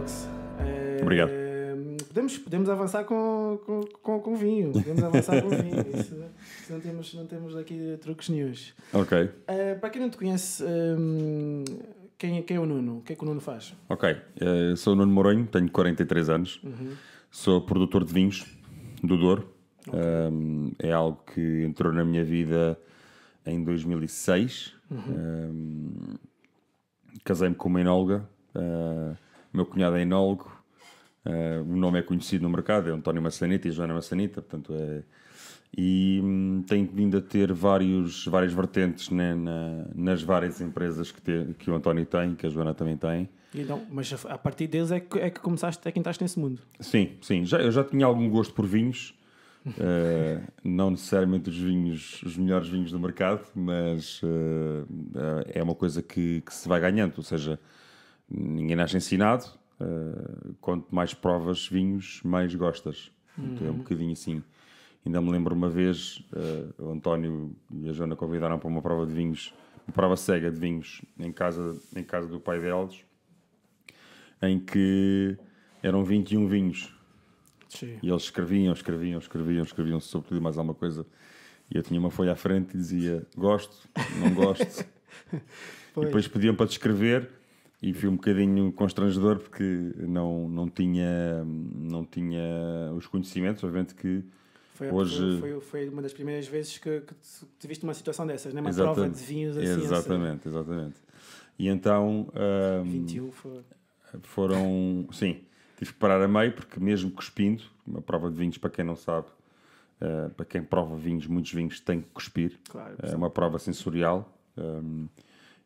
Talks. Eh, Obrigado. Podemos, podemos avançar com, com, com, com vinho. Podemos avançar com vinho. Isso, isso não, temos, não temos aqui truques nenhums. Ok, Eh, para quem não te conhece, hum, quem, quem é o Nuno? O que é que o Nuno faz? ok. Eh, sou o Nuno Moronho, tenho 43 anos. Sou produtor de vinhos do Douro. Um, é algo que entrou na minha vida em 2006. Um, Casei-me com uma enóloga. Uh, meu cunhado é enólogo. Uh, o nome é conhecido no mercado, é António Massanita e Joana Massanita, portanto é... E hum, tenho vindo a ter vários, várias vertentes né, na- nas várias empresas que, te- que o António tem, que a Joana também tem. E não, mas a partir deles é que, é que começaste, é que entraste nesse mundo. Sim, sim. Já, eu já tinha algum gosto por vinhos. Eh, não necessariamente os vinhos, os melhores vinhos do mercado, mas eh, eh, é uma coisa que, que se vai ganhando. Ou seja, ninguém nasce ensinado. eh, quanto mais provas vinhos, mais gostas. Então é um bocadinho assim. Ainda me lembro uma vez, eh, o António e a Joana convidaram para uma prova de vinhos, uma prova cega de vinhos em casa, em casa do pai deles, em que eram 21 vinhos. Sim. E eles escreviam, escreviam, escreviam, escreviam sobre tudo e mais alguma coisa. E eu tinha uma folha à frente e dizia gosto, não gosto. e Pois. depois pediam para descrever e fui um bocadinho constrangedor porque não, não, tinha, não tinha os conhecimentos. Obviamente que Foi, Hoje- foi, foi, uma das primeiras vezes que, que te, te viste numa situação dessas, né? uma Exatamente. prova de vinhos assim. assim. Exatamente, exatamente. E então ahm, 21 foi. foram. Sim, tive que parar a meio porque, mesmo cuspindo, uma prova de vinhos, para quem não sabe, ah, para quem prova vinhos, muitos vinhos têm que cuspir. Claro. É uma prova sensorial. ahm,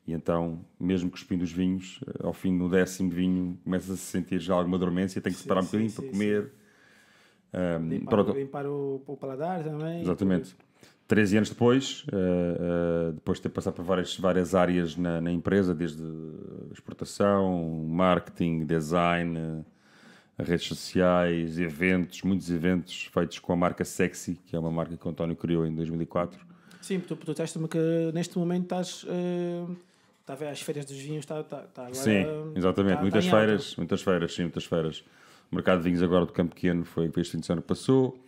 e então, mesmo cuspindo os vinhos, ah, ao fim do décimo vinho, começas a sentir já alguma dormência, tem que separar um bocadinho para sim. comer. Ahm, Limpar, pronto, limpar o, o paladar também. Exatamente. 13 anos depois, eh, eh, depois de ter passado por várias, várias áreas na, na empresa, desde exportação, marketing, design, eh, redes sociais, eventos, muitos eventos feitos com a marca Sexy, que é uma marca que o António criou em 2004. Sim, tu, tu disseste-me que neste momento estás. Está a ver as feiras dos vinhos, está, está, está agora. sim, exatamente. muitas está em alta. feiras, muitas feiras, sim, muitas feiras. O mercado de vinhos agora do Campo Pequeno foi este fim de semana que passou.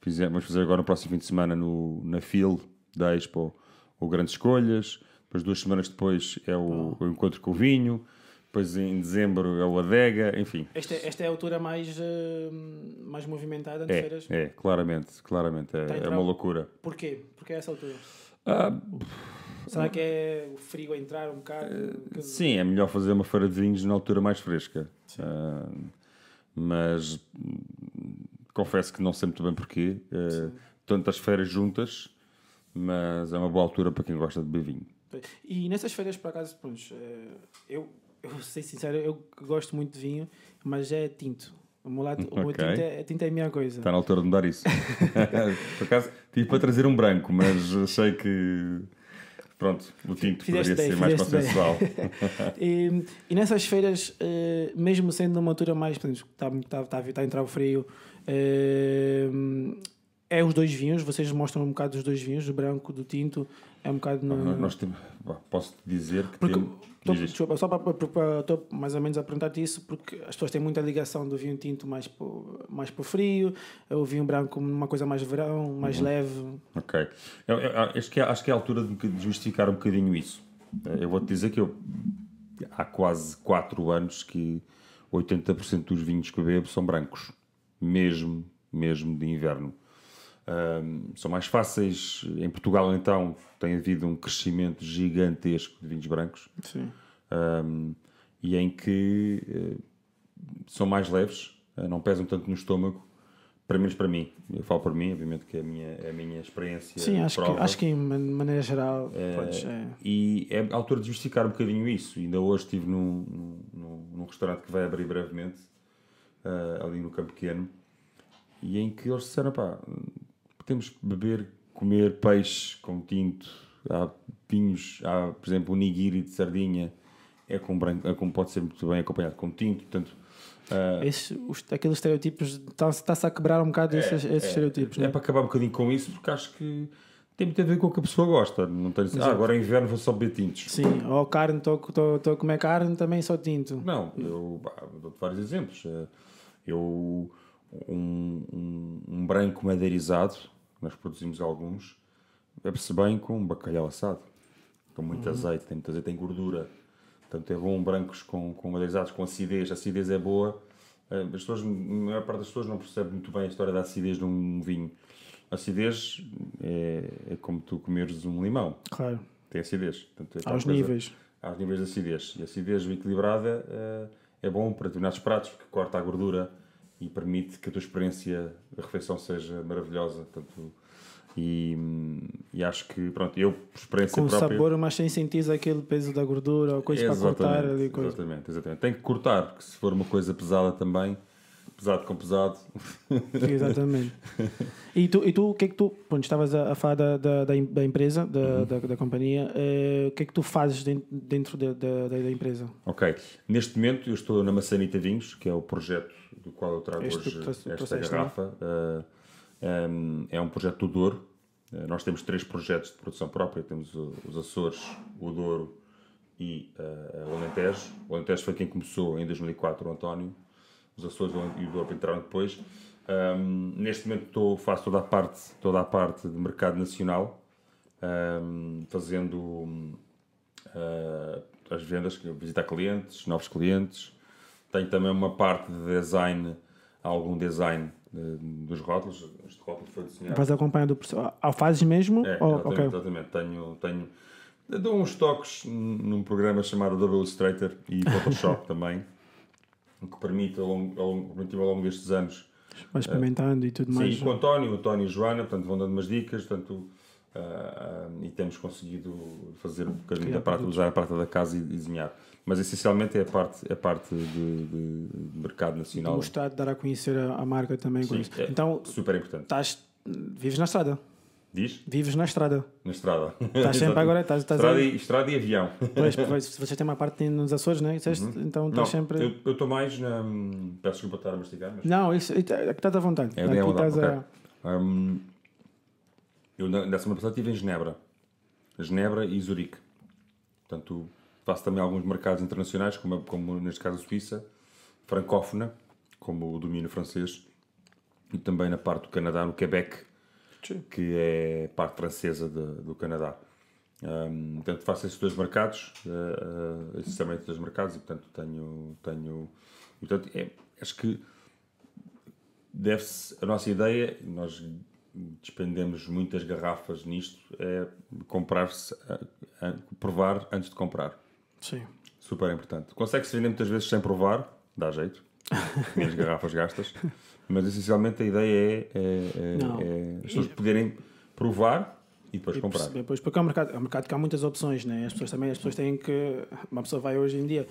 Fizemos, vamos fazer agora no próximo fim de semana no, na FIL da Expo o Grandes Escolhas. Depois, duas semanas depois, é o, o Encontro com o Vinho. Depois, em dezembro, é o Adega. Enfim, Esta, esta é a altura mais, eh, mais movimentada de é, feiras. é claramente, claramente. É, é uma loucura. Porquê? Porquê essa altura? Ah, Será que é o frio a entrar um bocado? Que- Sim, é melhor fazer uma feira de vinhos na altura mais fresca. Ah, mas confesso que não sei muito bem porquê. Uh, tantas feiras juntas, mas é uma boa altura para quem gosta de beber vinho. E nessas feiras, por acaso, pronto, eu, eu vou ser sincero, eu gosto muito de vinho, mas é tinto. O meu, lado, o meu tinto, é, tinto é a minha coisa. Está na altura de mudar isso. por acaso, tive para trazer um branco, mas achei que. Pronto, o tinto Fizeste poderia bem, ser mais consensual. E, e nessas feiras, eh, mesmo sendo numa altura mais. Está tá, tá, tá a entrar o frio. eh, é os dois vinhos, vocês mostram um bocado os dois vinhos, do branco, do tinto. É um bocado. no- Nós- Nós temos, posso dizer que Porque, temos. Tô, desculpa, só para estou mais ou menos a perguntar-te isso, porque as pessoas têm muita ligação do vinho tinto mais para mais o frio, o vinho branco uma coisa mais verão, mais Uhum. leve. Ok. Eu, eu- acho, que é, acho que é a altura de justificar um bocadinho isso. Eu vou-te dizer que eu, há quase 4 anos que 80% dos vinhos que eu bebo são brancos. Mesmo, mesmo de inverno. São mais fáceis. Em Portugal, então, tem havido um crescimento gigantesco de vinhos brancos. Sim. Um, e em que eh, são mais leves, eh, não pesam tanto no estômago, para menos para mim. Eu falo por mim, obviamente que é a minha, é a minha experiência. Sim, de acho que, prova. acho que em man- maneira geral. podes, é. E é a altura de justificar um bocadinho isso. Ainda hoje estive num, num, num- restaurante que vai abrir brevemente, ali no Campo Pequeno, e em que eles disseram: pá, podemos beber, comer peixe com tinto, há vinhos, há, por exemplo, o nigiri de sardinha, é com branco, é com, pode ser muito bem acompanhado com tinto, portanto. eh, Esses, os, aqueles estereotipos, está-se a quebrar um bocado esses, esses estereotipos. é né? para acabar um bocadinho com isso, porque acho que Tem muito a ver com o que a pessoa gosta. Não tem ah, agora é inverno vou só beber tintos. Sim, ou carne, estou a comer carne, também só tinto. Não, eu dou-te vários exemplos. Eh, eu, um, um, um branco madeirizado, nós produzimos alguns, bebe-se bem com bacalhau assado. Com muito uhum. azeite, tem muito azeite, tem gordura. Portanto, é bom brancos com, com madeirizados, com acidez. A acidez é boa. Eh, as pessoas, a maior parte das pessoas não percebe muito bem a história da acidez de um vinho. A acidez é, é como tu comeres um limão. Claro. Tem acidez. Portanto, é aos coisa, níveis. Aos níveis de acidez. E a acidez equilibrada é, é bom para determinados pratos, porque corta a gordura e permite que a tua experiência de refeição seja maravilhosa. Portanto, e, e, acho que, pronto, eu, por experiência Com própria... Com sabor, mas sem sentir aquele peso da gordura ou coisa para cortar. Ali, coisa. Exatamente, exatamente. Tem que cortar, porque se for uma coisa pesada também, pesado com pesado... Exatamente. e tu, e tu o que é que tu... Pronto, estavas a, a falar da, da, da empresa, da, uhum. da, da, companhia. Uh, o que é que tu fazes dentro, da, da, da, empresa? Ok. Neste momento eu estou na Maçanita Vinhos, que é o projeto do qual eu trago este hoje esta garrafa. Uh, um, é um projeto do Douro. Uh, nós temos três projetos de produção própria. Temos o, os Açores, o Douro e o Alentejo. O Alentejo foi quem começou em 2004, o António. Os Açores e o Douro entraram depois. Um, neste momento estou, faço toda a parte, toda a parte de mercado nacional, um, fazendo uh, as vendas, visitar clientes, novos clientes. Tenho também uma parte de design, algum design dos rótulos. Este rótulo foi desenhado. Vais acompanhando o processo. Ah, fazes mesmo? É, ou, exatamente, okay. exatamente. Tenho, tenho, dou uns toques num programa chamado Double Illustrator e Photoshop também, que permite ao longo, ao longo, ao longo destes anos. Vai experimentando uh, e tudo sim, mais. Sim, com o António, o António e a Joana, portanto, vão dando umas dicas, portanto, uh, uh, e temos conseguido fazer um bocadinho da parte, usar a parte da casa e, e desenhar mas essencialmente é a parte, é a parte de, de, mercado nacional. De mostrar, de dar a conhecer a, a marca também Sim, É então, super importante. Estás, vives na estrada. Diz? Vives na estrada. Na estrada. Estás sempre agora. Estás, estás estrada, e, estrada e avião. Pois, pois, você tem uma parte nos Açores, não é? Uhum. Então estás sempre. Eu estou mais na. Peço desculpa estar a mastigar. Mas... Não, isso, é que estás à vontade. É, Aqui é estás okay. a... um, eu na semana passada estive em Genebra. Genebra e Zurique. Portanto, Faço também alguns mercados internacionais, como, como neste caso a Suíça, francófona, como o domínio francês, e também na parte do Canadá, no Quebec, Sim. que é parte francesa de, do Canadá. Um, portanto, faço esses dois mercados, uh, uh, essencialmente dois mercados, e portanto tenho. tenho e, portanto, é, acho que deve-se. A nossa ideia, nós despendemos muitas garrafas nisto, é comprar-se, provar antes de comprar. Sim. Super importante. Consegue-se vender muitas vezes sem provar, dá jeito. Menos garrafas gastas. Mas essencialmente a ideia é, é, é, é as pessoas poderem provar e depois e comprar. Depois, porque é um mercado, é um mercado que há muitas opções, né? As pessoas também, as pessoas têm que. Uma pessoa vai hoje em dia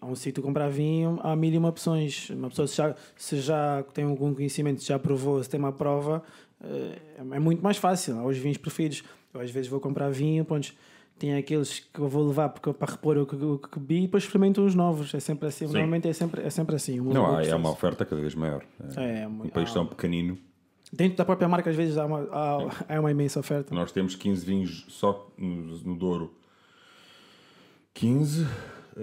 a um sítio comprar vinho, há mil e uma opções. Uma pessoa, se já, se já tem algum conhecimento, se já provou, se tem uma prova, eh, é muito mais fácil. Há os vinhos preferidos. Eu às vezes vou comprar vinho, pontos tem aqueles que eu vou levar porque, para repor o que, o que bebi e depois experimento os novos. É sempre assim. Sim. Normalmente é sempre, é sempre assim. Não, há, é uma oferta cada vez maior. É, é um país tão pequenino. Dentro da própria marca, às vezes, há uma, há, há uma imensa oferta. Nós temos 15 vinhos só no, no Douro. 15,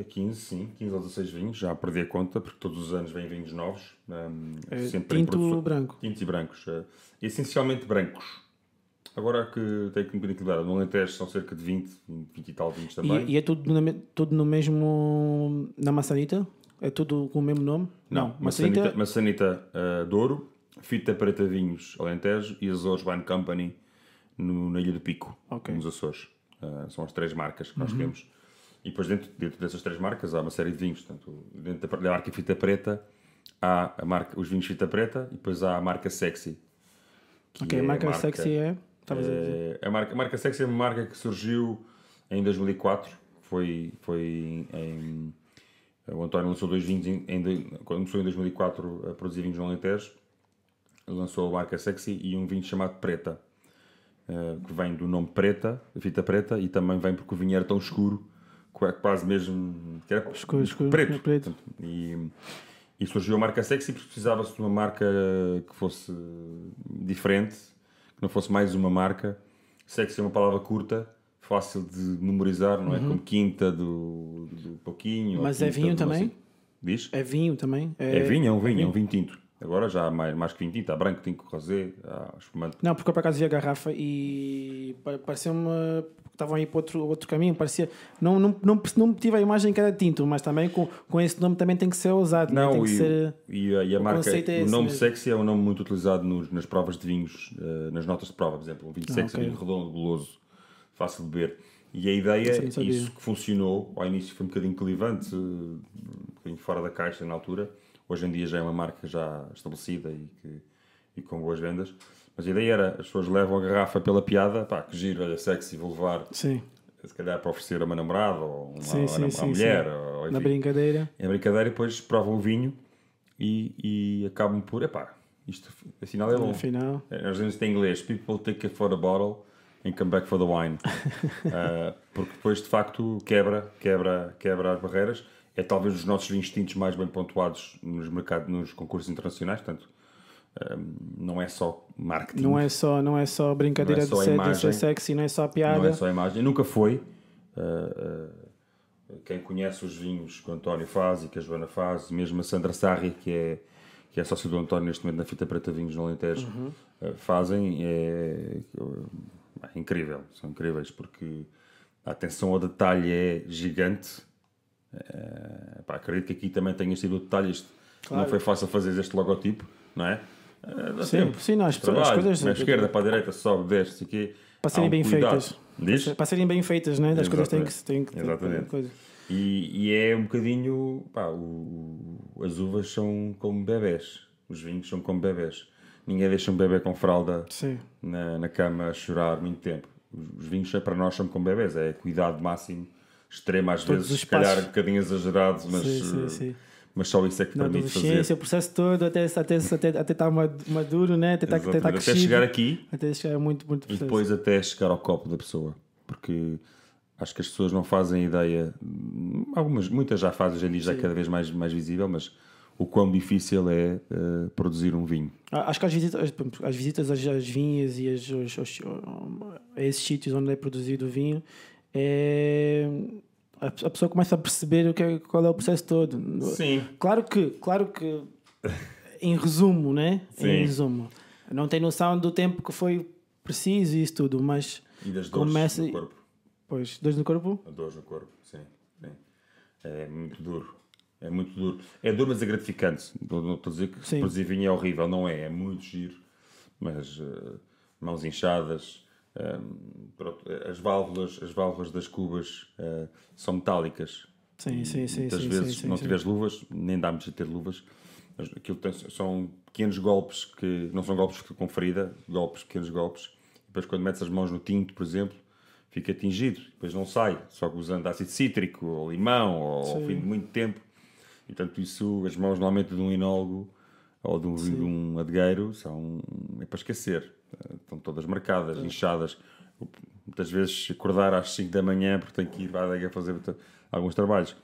15, sim, 15 ou 16 vinhos, já perdi a conta, porque todos os anos vêm vinhos novos. Um, é, sempre tinto branco. Tintos e brancos. Uh, essencialmente brancos Agora que tem que um bocadinho equilibrado. No Alentejo são cerca de 20, 20 e tal vinhos também. E, e é tudo, no, tudo no mesmo. na maçanita? É tudo com o mesmo nome? Não, Não maçanita, maçanita uh, Douro, Fita Preta Vinhos Alentejo e Azores Wine Company no, na Ilha do Pico, okay. nos Açores. Uh, são as três marcas que nós uhum. temos. E depois, dentro, dentro dessas três marcas, há uma série de vinhos. Portanto, dentro da, da marca Fita Preta, há a marca, os vinhos Fita Preta e depois há a marca Sexy. Ok, é a marca, marca Sexy é? É, a, marca, a marca Sexy é uma marca que surgiu em 2004. Foi, foi em, o António lançou dois vinhos em, em, quando começou em 2004 a produzir vinhos no Alentejo. Lançou a marca Sexy e um vinho chamado Preta, uh, que vem do nome Preta, fita preta, e também vem porque o vinho era tão escuro, quase mesmo que era escuro, escuro, preto. preto. E, e surgiu a marca Sexy porque precisava-se de uma marca que fosse diferente não fosse mais uma marca. Sexy é uma palavra curta, fácil de memorizar, não é? Como quinta do, do pouquinho. ou Mas é vinho também? sei- Diz? É vinho também? É, vinho, é um vinho, é um vinho tinto. Agora já há mais, mais que vinho tinto, há branco, tinto, rosé, há espumante. Não, porque eu por acaso vi a garrafa e pa- pareceu-me. Estavam aí para outro, outro caminho, parecia. Não, não, não, não tive a imagem que era tinto, mas também com, com esse nome também tem que ser ousado, né? tem Não, que e, ser. e a, e a o marca, é o nome mesmo. sexy é um nome muito utilizado nos- nas provas de vinhos, eh, nas notas de prova, por exemplo. Um vinho sexy Ah, ok. é um vinho redondo, guloso, fácil de beber. E a ideia, Isso não sabia. isso que funcionou, ao início foi um bocadinho clivante, eh, um bocadinho fora da caixa na altura. Hoje em dia já é uma marca já estabelecida e, que, e com boas vendas. Mas a ideia era, as pessoas levam a garrafa pela piada, pá, que giro, olha, sexy, vou levar, Sim, se calhar para oferecer a uma namorada ou uma, Sim, a sim, uma sim, mulher, ou, na enfim. brincadeira. É brincadeira e depois provam o vinho e, e acabam por, epá, isto afinal é bom. Afinal, É, Nós dizemos isto em inglês, people take it for the bottle and come back for the wine. Ah, porque depois de facto quebra, quebra, quebra as barreiras. É talvez os nossos vinhos tintos mais bem pontuados nos, mercados, nos concursos internacionais, portanto não é só marketing, não é só, não é só brincadeira é só de, ser, de ser sexy, não é só piada. não é só imagem, nunca foi. Ah, ah, quem conhece os vinhos que o António faz e que a Joana faz, mesmo a Sandra Sarri, que é, que é sócio do António neste momento na Fita Preta Vinhos no Alentejo, Uhum. ah, fazem, é, é incrível, são incríveis, porque a atenção ao detalhe é gigante. Pá, acredito que aqui também tenha sido o detalhe. Isto Claro. Não foi fácil fazer este logotipo, não é? Dá Sim, tempo. sim, não, as, as coisas para a esquerda, para a direita, sobe, desce, aqui. para serem um bem cuidado. feitas. Diz? Para serem bem feitas, né? Das coisas têm que, têm que Exatamente. coisa. E, e é um bocadinho. Pá, o- as uvas são como bebés, os vinhos são como bebés. Ninguém deixa um bebê com fralda Sim. na, na cama a chorar muito tempo. Os, os vinhos para nós são como bebés, é cuidado máximo, extremo às Todos vezes, se calhar um bocadinho exagerado, mas, Sim, sim, eh, sim. Mas só isso é que Na permite fazer. o processo todo, até até até até, até estar ma- maduro, né? Até estar até, estar Exatamente. Até chegar aqui Até chegar é muito, muito e depois até chegar ao copo da pessoa. Porque acho que as pessoas não fazem ideia, algumas, muitas já fazem, hoje em dia já é cada vez mais, mais visível, mas o quão difícil é eh, produzir um vinho. Ah, Acho que as visitas, as, as visitas às, às vinhas e às, aos- aos- a esses sítios onde é produzido o vinho, é, a, pessoa começa a perceber o que é, qual é o processo todo. Sim. Claro que, claro que, em resumo, né? Sim. Em resumo, não tem noção do tempo que foi preciso e isso tudo, mas E das dores Começa- no corpo. pois, dores no corpo, dores no corpo, sim. sim. É muito duro. É muito duro. É duro, mas é gratificante. Não estou a dizer que vinho é horrível, não é. É muito giro. Mas eh, mãos inchadas, pronto, as válvulas, as válvulas das cubas eh, são metálicas. sim, sim, sim, Muitas sim, vezes, sim, se não sim, tiveres luvas, nem dá-me de ter luvas. Mas aquilo tem- são pequenos golpes que não são golpes com ferida, golpes, pequenos golpes. Depois, quando metes as mãos no tinto, por exemplo, fica atingido. Depois não sai, só que usando ácido cítrico ou limão ou ao fim de muito tempo. E portanto, isso, as mãos normalmente de um inólogo ou de um, de um adegueiro são é para esquecer. Eh, Estão todas marcadas, inchadas. Muitas vezes acordar às 5 da manhã porque tenho que ir à adega fazer alguns trabalhos.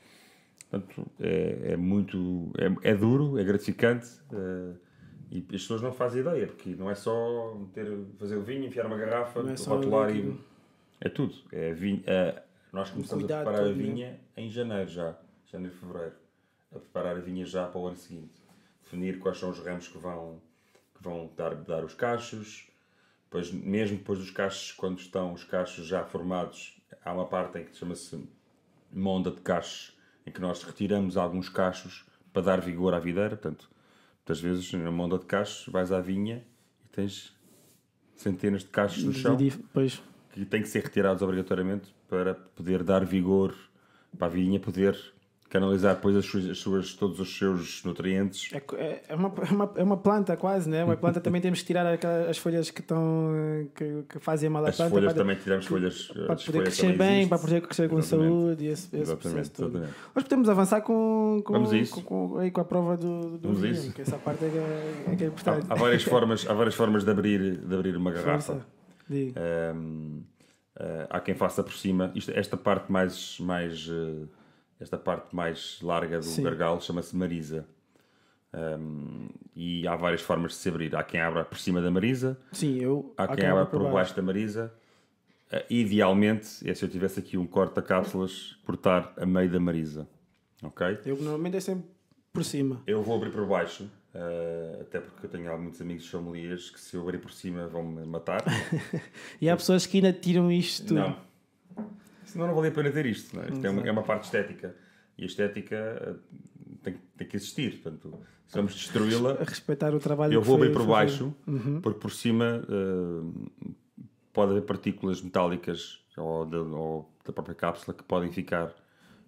Portanto, é, é muito. É, é duro, é gratificante eh, e as pessoas não fazem ideia, porque não é só meter, fazer o vinho, enfiar uma garrafa, Não é rotular e. É tudo. É vinho, é- nós começamos a preparar a vinha em janeiro já, janeiro, fevereiro. A preparar a vinha já para o ano seguinte. Definir quais são os ramos que vão, que vão dar, dar os cachos. Depois, mesmo depois dos cachos, quando estão os cachos já formados, há uma parte em que chama-se monda de cachos, em que nós retiramos alguns cachos para dar vigor à videira. Portanto, muitas vezes na monda de cachos vais à vinha e tens centenas de cachos no chão Depois, que têm que ser retirados obrigatoriamente para poder dar vigor para a vinha poder canalizar depois as suas, as suas- todos os seus nutrientes. É, é, é uma, é, uma, é uma planta quase, né? Uma planta também temos que tirar aquelas, as folhas que estão que, que fazem mal à As planta folhas para, também tiramos folhas. para poder folhas crescer bem, existem. para poder crescer com Exatamente. saúde e esse, esse Exatamente, processo todo. exatamente. Nós podemos avançar com, com, Vamos a isso. com, com, aí com a prova do, do vinho, isso. que essa parte é que é, é, que é importante. Há, há várias formas, há várias formas de abrir, de abrir uma garrafa. Ah, há quem faça por cima. Isto, esta parte mais, mais eh, esta parte mais larga do Sim. gargalo chama-se Marisa. Um, e há várias formas de se abrir. Há quem abra por cima da Marisa, Sim, eu. há quem abra por baixo da Marisa. Uh, idealmente, é se eu tivesse aqui um corte de cápsulas, cortar a meio da Marisa. Ok? Eu normalmente é sempre por cima. Eu vou abrir por baixo, uh, até porque eu tenho muitos amigos sommeliers que se eu abrir por cima vão-me matar. e há pessoas que ainda tiram isto tudo. Não. Senão não valia a pena ter isto. Não é? Isto é uma, é uma parte estética. E a estética uh, tem, tem que existir. Portanto, se vamos destruí-la. Respeitar o trabalho Eu vou abrir por baixo, uhum. porque por cima uh, pode haver partículas metálicas ou da, ou da própria cápsula que podem ficar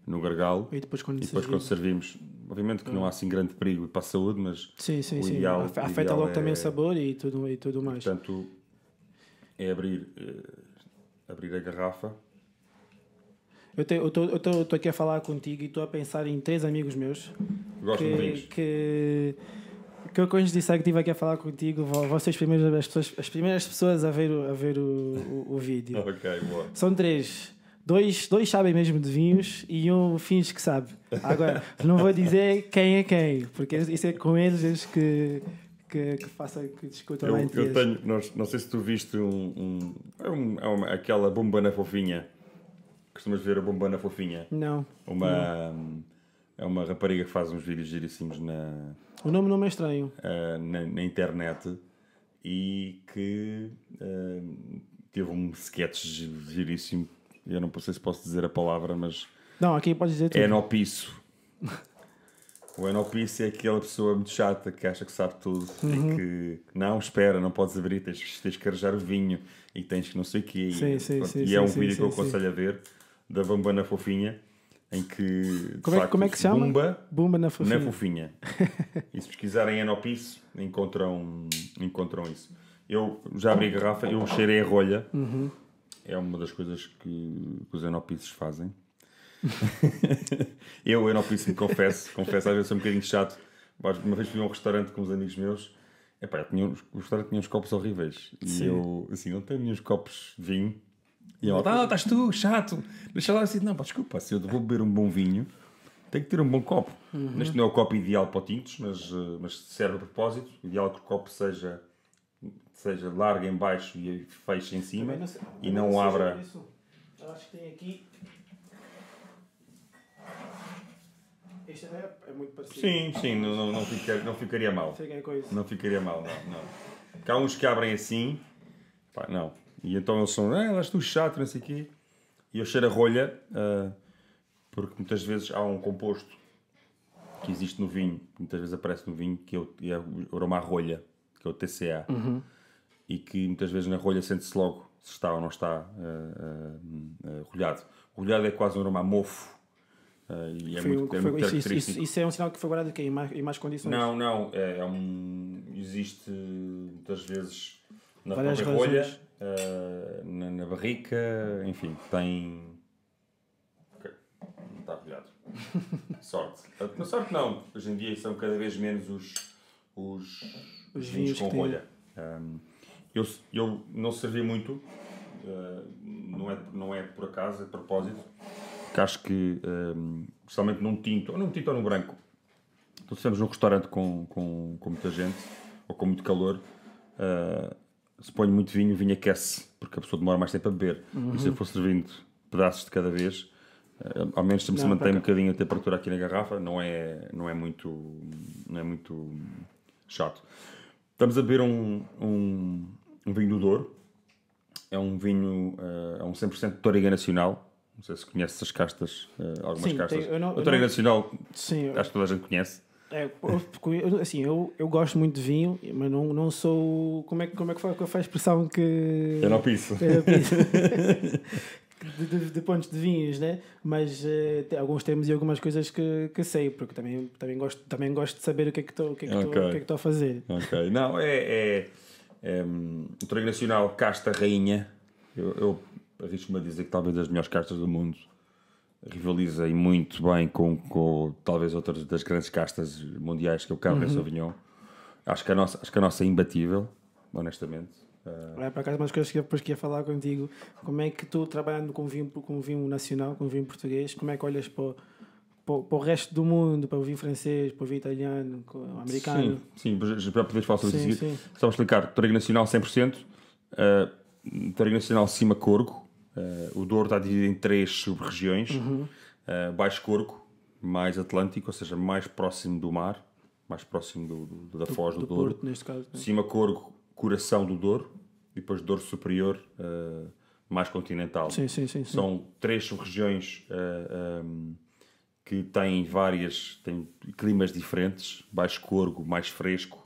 no gargalo. E depois quando, e depois, quando servimos, obviamente que não há assim grande perigo para a saúde, mas sim, sim, o sim. ideal, afeta ideal logo é, também o sabor e tudo, e tudo mais. Portanto, é abrir, uh, abrir a garrafa. Eu estou aqui a falar contigo e estou a pensar em três amigos meus Gostam que, de que, que eu quando disser que estive aqui a falar contigo, vocês primeiras, as, pessoas, as primeiras pessoas a ver o, a ver o, o, o vídeo. ok, boa. São três. Dois, dois sabem mesmo de vinhos e um finge que sabe. Agora, não vou dizer quem é quem, porque isso é com eles que, que, que façam, que discutam eu, eu eles. tenho, não, não sei se tu viste um, um, é um, é uma, aquela fofinha. Costumas ver a bombana fofinha? Não. Uma, é uma rapariga que faz uns vídeos giríssimos na, O nome não é estranho. uh, na, na internet e que uh, teve um sketch gi- giríssimo. Eu não sei se posso dizer a palavra, mas Não, aqui podes dizer tudo. enopiço. O enopiço é aquela pessoa muito chata que acha que sabe tudo Uhum. e que não, espera, não podes abrir, tens, tens que arranjar o vinho e tens que não sei o quê. Sim, e, sim, pronto, sim, e é um vídeo que eu aconselho a ver da Bambana Fofinha em que Como é, facto, como é que se chama? Bumba Bumba na na fofinha. fofinha. e se pesquisarem enopiço, encontram, encontram isso. Eu já abri a garrafa, eu cheirei a rolha. Uhum. É uma das coisas que, os enopiços fazem. eu, enopiço, me confesso, confesso, às vezes sou um bocadinho chato. Mas Uma vez fui a um restaurante com uns amigos meus. Epá, eu tinha, uns- o restaurante tinha uns copos horríveis. E Sim. eu, assim, não tenho nenhum copos de vinho. E ela, ah, estás tu, chato. Deixa lá assim, não, pá, desculpa, se eu vou beber um bom vinho, tem que ter um bom copo. Uhum. Este não é o copo ideal para tintos, mas, eh, mas serve a propósito. O ideal é que o copo seja, seja largo em baixo e feche em cima Também sei- e não sei abra. isso. Acho que tem aqui. Este é, é muito parecido. Sim, sim, não, não, não, fica- não ficaria mal. Não ficaria mal, não, não. Porque há uns que abrem assim, pá, não. E então eles são, ah, és tu chato, não sei o quê. E eu cheiro a rolha, ah, porque muitas vezes há um composto que existe no vinho, muitas vezes aparece no vinho, que é o, é o aroma à rolha, que é o TCA. E que muitas vezes na rolha sente-se logo se está ou não está ah, ah, ah, rolhado. Rolhado é quase um aroma mofo. e é Foi- muito, é foi- muito isso, característico. isso- isso é um sinal que foi guardado aqui, em mais, em mais condições. Não, não, é, é um. Existe muitas vezes na Várias própria rolha, eh, na, na barrica, enfim, tem. Ok, não está rolhado. sorte. Na sorte não, hoje em dia são cada vez menos os, os, Os vinhos vinhos com rolha. Um, eu, eu não servi muito, eh, não, é, não é por acaso, é de propósito, porque acho que, um, especialmente num tinto, ou num tinto ou num branco, então, se estamos num restaurante com, com, com muita gente ou com muito calor, uh, se põe muito vinho, o vinho aquece, porque a pessoa demora mais tempo a beber. E se eu for servindo pedaços de cada vez, uh, ao menos sempre se Não, mantém para um bocadinho a temperatura aqui na garrafa, não é, não é, muito, não é muito chato. Estamos a beber um, um, um vinho do Douro. É um vinho, uh, é um 100% de Toriga Nacional. Não sei se conheces as castas, uh, algumas Sim, castas. tem- eu não- a Toriga não- Nacional, Sim, eu- acho que toda a gente conhece. É, eu- assim, eu, eu gosto muito de vinho, mas não, não sou. Como é, que- como é que foi, qual foi a expressão que. Eu não piso. Era piso. de, de, de pontos de vinhos, né? Mas eh, alguns termos e algumas coisas que, que sei, porque também, também, gosto, também gosto de saber o que é que estou o que é que estou- Ok. o que é que a fazer. Ok, não, é, é, é Nacional Casta Rainha. Eu, eu arrisco-me a dizer que talvez das melhores castas do mundo. Rivaliza e muito bem com, com talvez outras das grandes castas mundiais, que é o Cabernet Sauvignon. Acho que, a nossa, acho que a nossa é imbatível, honestamente. Ah, É, por acaso, umas coisas que depois queria falar contigo. Como é que tu, trabalhando com vinho, com vinho nacional, com vinho português, como é que olhas para, o- para, para o resto do mundo, para o vinho francês, para o vinho italiano, americano. Sim, sim, para poderes falar sobre isso. Só para explicar, Torrego Nacional 100%, uh, Torrego Nacional Cima Corgo, uh, o Douro está dividido em três sub-regiões, Uhum. uh, Baixo Corgo, mais Atlântico, ou seja, mais próximo do mar, mais próximo do, do- da foz do, do Douro. Porto, neste caso. né? Cima Corgo, coração do Douro, e depois Douro Superior, uh, mais continental. Sim, sim, sim. São três sub-regiões um, que têm várias, têm climas diferentes, Baixo Corgo, mais fresco,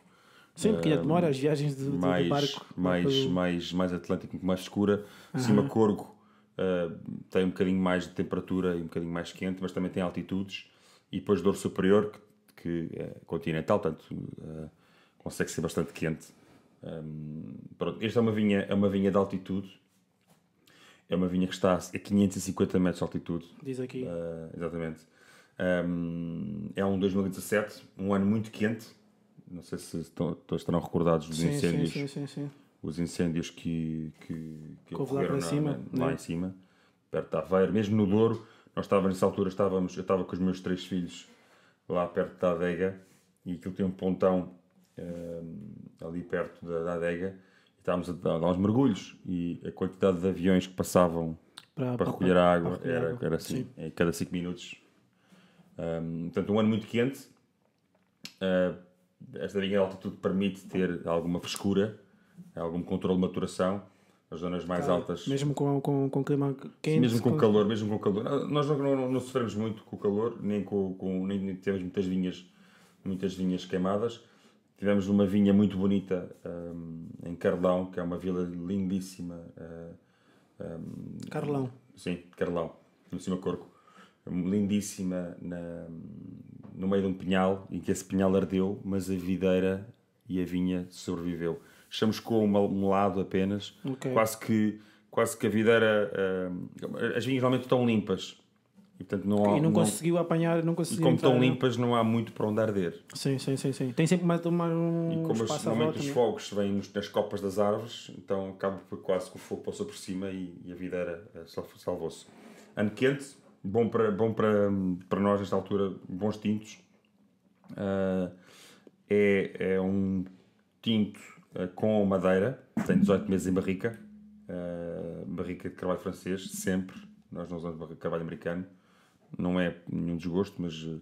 Sim, porque demora as viagens de, mais, barco. mais, para- mais, mais Atlântico, mais escura. Cima Corgo uh, tem um bocadinho mais de temperatura e um bocadinho mais quente, mas também tem altitudes. E depois Douro Superior, que, que é continental, portanto uh, consegue ser bastante quente. Um, pronto, esta é uma vinha, é uma vinha de altitude. É uma vinha que está a 550 metros de altitude. Diz aqui. Uh, exatamente. Um, é um 2017, um ano muito quente. Não sei se estão, estarão recordados dos sim, sim, incêndios, sim, sim, sim. Os incêndios que, que, que lá ocorreram para na- cima, lá né? em cima, perto de Aveiro, mesmo no Douro. Nós estávamos nessa altura, estávamos, eu estava com os meus três filhos lá perto da adega e aquilo tem um pontão um, ali perto da, da adega e estávamos a dar, a dar uns mergulhos e a quantidade de aviões que passavam Para, para recolher a água recolher era, água. era assim, Sim. em cada 5 minutos. Um, portanto, um ano muito quente. Uh, esta linha de altitude permite ter alguma frescura, algum controle de maturação. As zonas mais altas, Mesmo com, com, com clima quente. mesmo com calor, mesmo com calor. Ah, Nós não, não, não sofremos muito com o calor, nem com, com nem, tivemos muitas vinhas, muitas vinhas queimadas. Tivemos uma vinha muito bonita um, em Carlão, que é uma vila lindíssima. uh, Carlão. Sim, Carlão, no cima Corco. Lindíssima na, no meio de um pinhal, em que esse pinhal ardeu, mas a videira e a vinha sobreviveu. Chamuscou um, um lado apenas, Ok. quase, que, quase que a videira. ah, as vinhas normalmente estão limpas. E, portanto, não há, E não conseguiu apanhar, não e conseguiu. como estão entrar, né? limpas, não há muito para onde arder. Sim, sim, sim, sim. Tem sempre mais, mais um E como à normalmente os né? fogos vêm nos- nas copas das árvores, então acaba quase que o fogo passou por cima e, e a videira eh, sal- salvou-se. Ano quente, bom para, bom para, para nós nesta altura, bons tintos. Ah, é, é um tinto com madeira, tem 18 meses em barrica, ah, barrica de carvalho francês, sempre. Nós não usamos carvalho americano, não é nenhum desgosto, mas eh,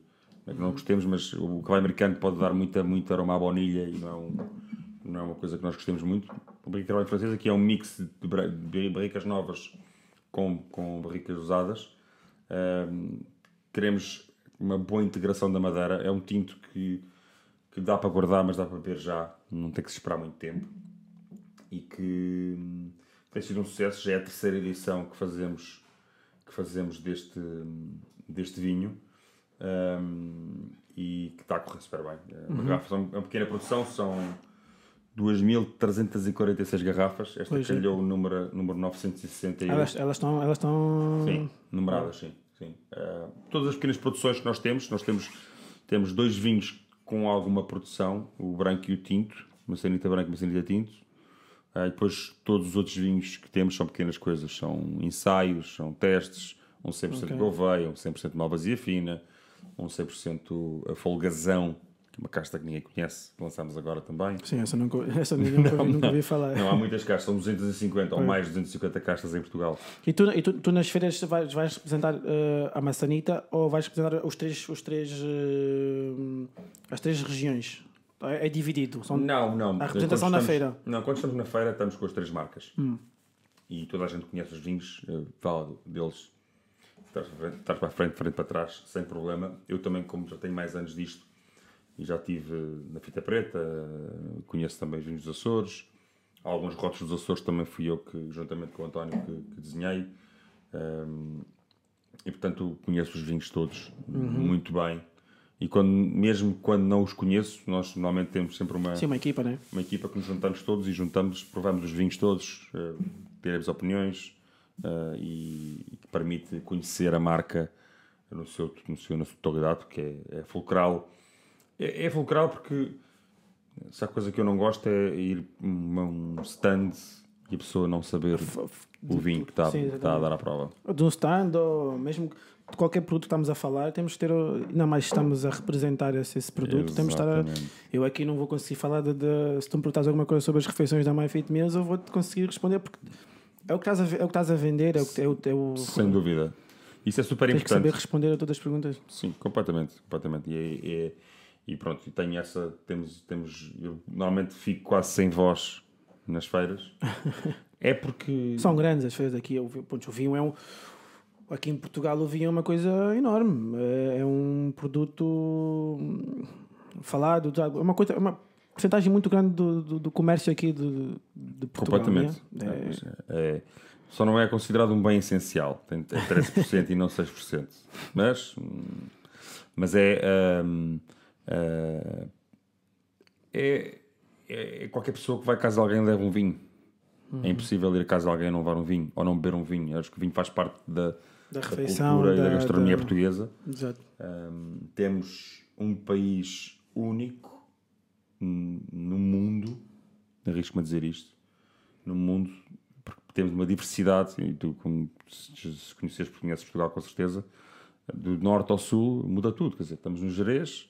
não é que não gostemos, mas o carvalho americano pode dar muita, muito aroma à baunilha e não é, um, não é uma coisa que nós gostemos muito. O barrica de carvalho francês aqui é um mix de, barricas novas com, com barricas usadas. Ahm, queremos uma boa integração da madeira. É um tinto que, que dá para guardar, mas dá para beber já. Não tem que se esperar muito tempo. E que hum, tem sido um sucesso. Já é a terceira edição que fazemos, que fazemos deste, deste vinho. Hum, e que está a correr super bem. É uma, garrafa, é uma pequena produção, são 2.346 garrafas. Esta Pois é. calhou o número, número 961. Elas elas estão. Elas estão... Sim, numeradas, sim. sim. Uh, todas as pequenas produções que nós temos, nós temos, temos dois vinhos com alguma produção, o branco e o tinto, uma sanita branca e uma sanita tinto. Uh, e depois todos os outros vinhos que temos são pequenas coisas, são ensaios, são testes, um 100% Ok. de Gouveia, um 100% de Malvasia Fina, um 100% a Folgazão, uma casta que ninguém conhece, que lançamos agora também. Sim, essa, nunca, essa ninguém nunca, vi, nunca vi falar. Não há muitas castas, são 250 ou mais de 250 castas em Portugal. E tu, e tu, tu nas feiras vais, vais representar eh, a maçanita ou vais representar os três, os três, eh, as três regiões? É, é dividido. São, Não, não. A representação na estamos- feira. Hum. Não, quando estamos na feira estamos com as três marcas. E toda a gente conhece os vinhos, eh, fala deles. Estás para frente, estás para frente, frente para trás, sem problema. Eu também, como já tenho mais anos disto, e já estive na Fita Preta, eh, conheço também os vinhos dos Açores. Alguns rótulos dos Açores também fui eu que, juntamente com o António, que, que desenhei. Ehm, e portanto conheço os vinhos todos muito bem. E quando, mesmo quando não os conheço, nós normalmente temos sempre uma, Sim, uma equipa, né? uma equipa que nos juntamos todos e juntamos, provamos os vinhos todos, uh, tiramos opiniões eh, e, e que permite conhecer a marca no seu, no seu, na sua totalidade, que é, é fulcral. É, é fulcral porque se há coisa que eu não gosto é ir a um stand e a pessoa não saber o vinho que está, Sim, que está a dar à prova. de um stand ou mesmo de qualquer produto que estamos a falar, temos que ter, ainda mais estamos a representar esse, esse produto, temos que estar a, Exatamente. eu aqui não vou conseguir falar de, de- se tu me perguntares alguma coisa sobre as refeições da Meals, eu vou-te conseguir responder porque é o que estás a, é o que estás a vender, é o, que- é o, é o Sem dúvida. Isso é super tens que saber importante. responder a todas as perguntas. Sim, completamente, completamente. E, é- é- e pronto, tenho essa, temos, temos, eu normalmente fico quase sem voz nas feiras. É porque São grandes as feiras aqui, o, pronto, o vinho é um aqui em Portugal o vinho é uma coisa enorme, é, é um produto falado, é uma coisa, é uma porcentagem muito grande do, do, do comércio aqui de, de Portugal. completamente. né? É- É, mas é- só não é considerado um bem essencial. Tem é 13% e não 6%. Mas, hum, mas é, hum, é, é- é qualquer pessoa que vai a casa de alguém leva um vinho. Uhum. É impossível ir a casa de alguém e não levar um vinho ou não beber um vinho. Acho que o vinho faz parte da, da da refeição, cultura e da da- gastronomia da- portuguesa. Exato. Um, temos um país único no mundo, arrisco-me a dizer isto, no mundo, porque temos uma diversidade, e tu, como se conheces, porque conheces Portugal com certeza, do norte ao sul muda tudo. Quer dizer, estamos no Jerez,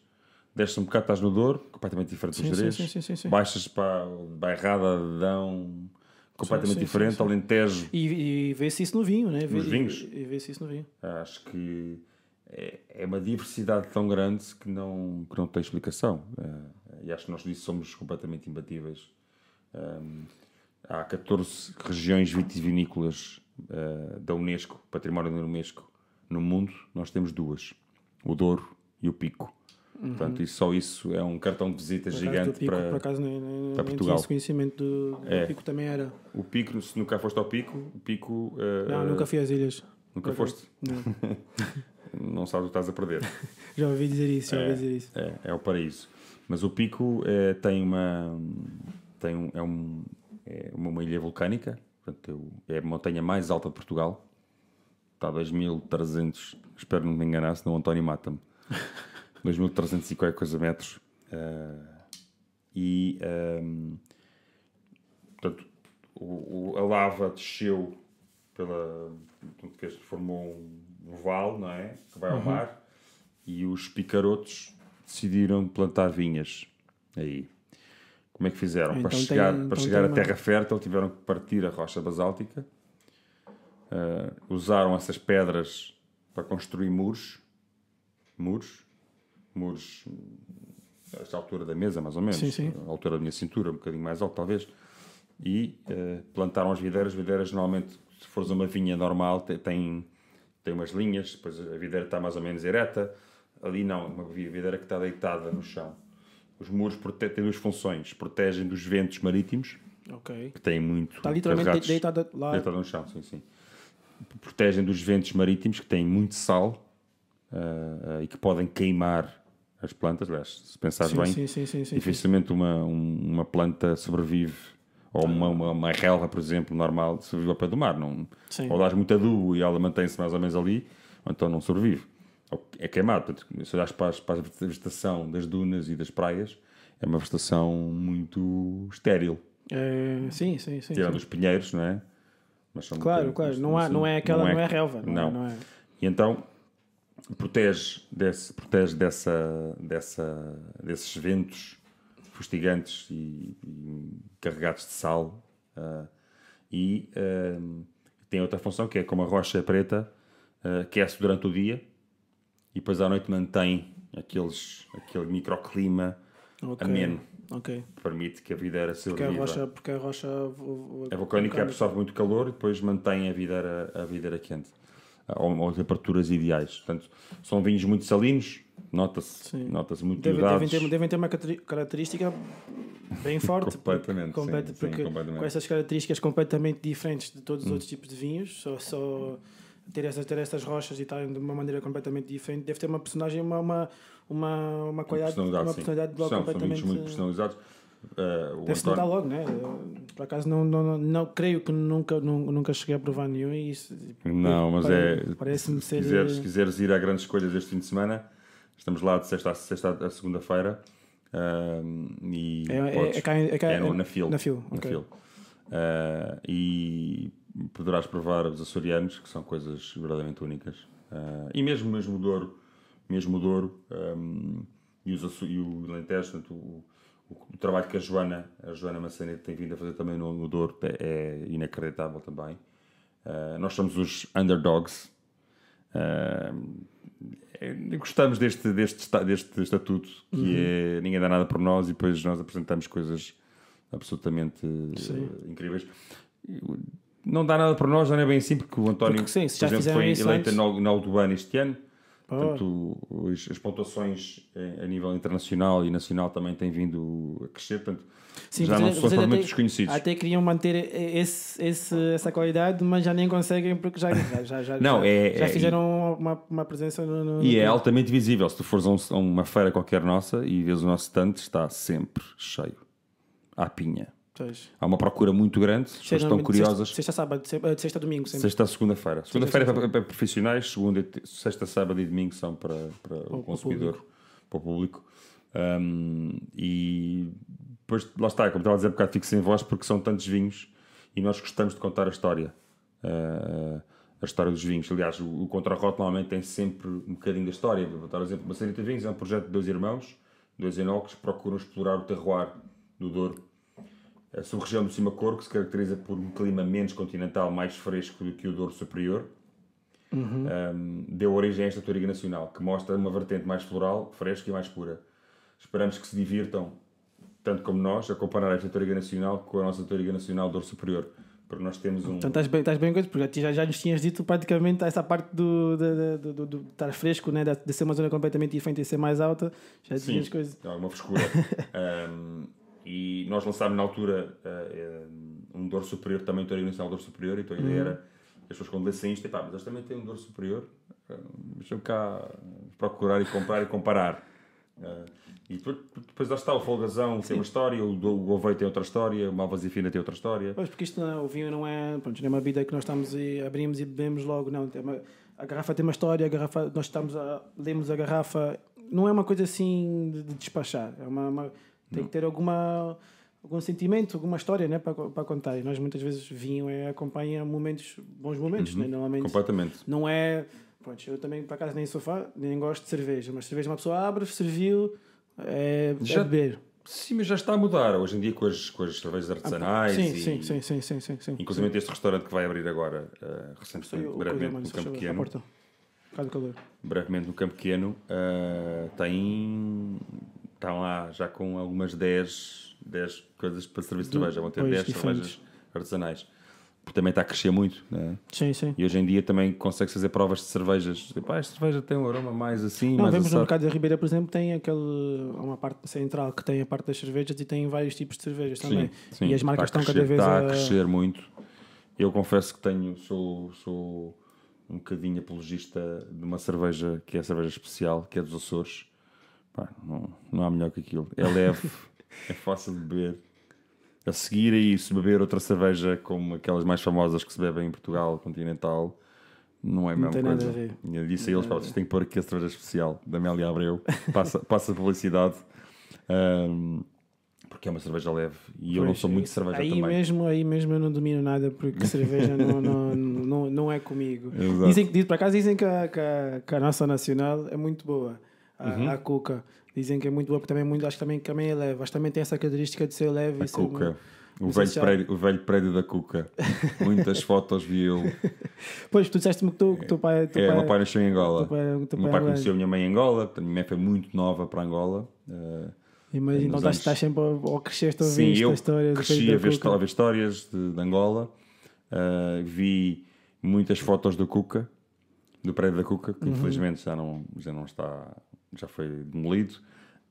desces um bocado, estás no Douro, completamente diferente Sim, do sim, Jerez, sim, sim, sim, baixas para a Bairrada, Dão, completamente diferente. Alentejo, E, e vê-se isso no vinho, né? Nos vinhos. E, e vê-se isso no vinho. Acho que é, é uma diversidade tão grande que não, que não tem explicação. Eh, e acho que nós disso somos completamente imbatíveis. Um, há 14 regiões vitivinícolas eh, da Unesco, Património da Unesco, no mundo. Nós temos duas: o Douro e o Pico. Portanto, e só isso é um cartão de visita Por acaso, do gigante pico, para. por acaso nem, nem, para Portugal. esse conhecimento do, do É. pico também era. O Pico, se nunca foste ao Pico, o Pico. eh, Não, nunca fui às ilhas. nunca foste. Não. Não sabes o que estás a perder. Já ouvi dizer isso, já ouvi dizer isso. É, é o paraíso. Mas o pico é, tem uma. Tem um, é, um, é uma, uma ilha vulcânica, portanto, é a montanha mais alta de Portugal. Está a 2.300, espero não me enganar, senão o António mata-me. 2.300 e qualquer coisa metros. Ah, e. ahm, portanto, o, o- a lava desceu pela. fez- formou um, um vale, não é? Que vai ao mar e os picarotos decidiram plantar vinhas aí. Como é que fizeram? Ah, para então chegar, tem- para então chegar à uma- terra fértil tiveram que partir a rocha basáltica, Ah, usaram essas pedras para construir muros, muros, muros a esta altura da mesa, mais ou menos, Sim, sim. a altura da minha cintura, um bocadinho mais alto talvez, e eh, plantaram as videiras. Videiras, normalmente, se fores uma vinha normal, te- tem, tem umas linhas, depois a videira está mais ou menos ereta. Ali não, uma vi- videira que está deitada no chão. Os muros têm duas funções: protegem dos ventos marítimos, Ok. que têm muito. Está literalmente deitada lá. Deitada no chão, sim, sim. Protegem dos ventos marítimos que têm muito sal ah, ah, e que podem queimar as plantas. Aliás, se pensares Sim, bem, sim, sim, dificilmente uma, um- uma planta sobrevive. Ou uma, uma, uma relva, por exemplo, normal, sobrevive ao pé do mar. Não, ou dás muito adubo e ela mantém-se mais ou menos ali, ou então não sobrevive. Ou é queimado. Portanto, se olhares para, as- para a vegetação das dunas e das praias, é uma vegetação muito estéril. É, sim, sim, sim. Tirando os pinheiros, não é? Claro, bocadinho- claro. Não, há, não é aquela, não é, relva. Não, não. É, não é. E então protege, desse, protege dessa, dessa, desses ventos fustigantes e, e carregados de sal. ah, e ah, tem outra função que é como a rocha preta, ah, aquece durante o dia e depois à noite mantém aqueles, aquele microclima Ok. ameno Ok. que permite que a videira Porque a rocha, porque a rocha É vulcânico que absorve muito calor e depois mantém a videira, a videira quente. Ou, ou temperaturas ideais. Portanto, são vinhos muito salinos, nota-se nota muito Devem, devem, ter, devem ter uma característica bem forte. Completamente, porque, sim, complet- sim, porque completamente. com essas características completamente diferentes de Hum. todos os outros tipos de vinhos, só, só ter, essas, ter essas rochas e estarem de uma maneira completamente diferente, deve ter uma personagem, uma, uma, uma, uma qualidade, personalidade, uma personalidade São, são vinhos completamente. muito personalizados. Uh, Deve-se logo, né? Por acaso não, não, não, não- creio que nunca, nu- nunca cheguei a provar nenhum e isso Não, mas é. parece-me se ser. quiseres, se quiseres ir a grandes escolhas este fim de semana, estamos lá de sexta a, sexta a segunda-feira. um, e É, é, podes- é, cá, é, cá, é no- na fila. Na fila, na ok. fila. Uh, e poderás provar os açorianos, que são coisas verdadeiramente únicas. Uh, e mesmo, mesmo o Douro, mesmo o Douro um, e, os, e o Alentejo, portanto, o, o, trabalho que a Joana, a Joana Massaneto tem vindo a fazer também no, no Douro é, é inacreditável também. Uh, nós somos os underdogs. Uh, gostamos deste, deste, deste estatuto que uhum. é ninguém dá nada por nós e depois nós apresentamos coisas absolutamente sim. incríveis. Não dá nada por nós, não é bem assim, porque o António, porque, sim, por exemplo, foi eleito antes... na do ano este ano. Oh. Portanto, as pontuações a nível internacional e nacional também têm vindo a crescer. Portanto, Sim, já não são propriamente desconhecidos. Até queriam manter esse, esse, essa qualidade, mas já nem conseguem porque já, já, já, não, já, é, já é, fizeram uma, uma presença no, no E no é altamente visível. Se tu fores a, a, uma feira qualquer nossa e vês o nosso stand, está sempre cheio. À pinha. Pois. Há uma procura muito grande, as pessoas estão curiosas. Sexta, sábado, de sexta domingo, sempre. Sexta segunda-feira. Segunda-feira é para, para, profissionais, segunda, sexta, sábado e domingo são para, para o, o consumidor, público. para o público. Um, e depois, lá está, como estava a dizer, um bocado fico sem voz porque são tantos vinhos e nós gostamos de contar a história. Uh, a história dos vinhos. Aliás, o, o Contra-Rote normalmente tem sempre um bocadinho da história. Vou dar um exemplo. Uma série de vinhos é um projeto de dois irmãos, dois enólogos, que procuram explorar o terroir do Douro a sub-região do Cima-Coro, que se caracteriza por um clima menos continental, mais fresco do que o Douro Superior, uhum. um, deu origem a esta Toriga Nacional, que mostra uma vertente mais floral, fresca e mais pura. Esperamos que se divirtam, tanto como nós, a comparar esta Toriga Nacional com a nossa Toriga Nacional Douro Superior. Porque nós temos um. Então estás bem, estás bem coisa, porque já, já nos tinhas dito praticamente essa parte do, de, de, de, de estar fresco, né? de, ser uma zona completamente diferente e ser mais alta, já Sim, tinhas coisas. Há uma frescura. um, E nós lançámos na altura uh, um dor superior, também Toriga Nacional Dor Superior, então a ideia uhum. era as pessoas quando lessem isto, pá, mas eles também têm um dor superior, uh, deixa-me cá procurar e comprar e comparar. Uh, e depois, depois lá está o Folgazão Sim. tem uma história, o, o tem outra história, o Malvas e Fina tem outra história. Pois, porque isto não, o vinho não é, pronto, não é uma bebida que nós estamos e abrimos e bebemos logo, não. Uma, a garrafa tem uma história, a garrafa, nós estamos a, lemos a garrafa, não é uma coisa assim de, de despachar, é uma, uma tem que ter alguma algum sentimento, alguma história né, para, para contar. E nós muitas vezes vinho é acompanha momentos, bons momentos, uhum. né? normalmente. Completamente. Não é. Pronto, eu também, para casa, nem sofá, nem gosto de cerveja, mas cerveja uma pessoa abre, serviu, é, é já, é beber. Sim, mas já está a mudar hoje em dia com as, com as cervejas artesanais. Sim, e, sim, sim, sim, sim, sim, sim. Inclusive sim. este restaurante que vai abrir agora, uh, recentemente, brevemente, no Campo Pequeno. Brevemente no Campo Pequeno, uh, tem estão lá já com algumas 10, 10 coisas para serviço de cerveja. Vão ter 10 cervejas artesanais. Porque também está a crescer muito, né? Sim, sim. E hoje em dia também consegue fazer provas de cervejas. Pá, esta cerveja tem um aroma mais assim, Não, mais vemos no mercado da Ribeira, por exemplo, tem aquele, uma parte central que tem a parte das cervejas e tem vários tipos de cervejas também. Sim, e as marcas estão crescer, cada vez está a... a crescer muito. Eu confesso que tenho, sou, sou um bocadinho apologista de uma cerveja que é a cerveja especial, que é dos Açores Pá, não, não há melhor que aquilo. É leve, é fácil de beber. A seguir a isso, beber outra cerveja como aquelas mais famosas que se bebem em Portugal, continental, não é a mesma coisa. Nada a ver. Eu disse a eles, pá, vocês têm que pôr aqui a cerveja especial da Amélia Abreu, passa, passa a publicidade. Um, porque é uma cerveja leve e pois, eu não sou muito cerveja aí também. Mesmo, aí mesmo eu não domino nada porque cerveja não, não, não, não é comigo. Dizem que, por acaso dizem que a, que a, que a nossa nacional é muito boa a, uhum. a Cuca. Dizem que é muito boa, porque também é muito, acho que também, também é leve. Acho que também tem essa característica de ser leve. A e Cuca. O velho, prédio, o velho prédio da Cuca. Muitas fotos vi eu. Pois, tu disseste-me que, tu, que teu pai. Teu é, pai, meu pai nasceu em Angola. Teu pai, teu meu pai, pai conheceu a minha mãe em Angola. A minha mãe foi muito nova para Angola. Uh, Imagina, então anos... estás sempre ou cresceste a ouvir Sim, eu história cresci a ver, a ver histórias de, de Angola. Uh, vi muitas fotos do Cuca, do prédio da Cuca, que uhum. infelizmente já não, já não está já foi demolido.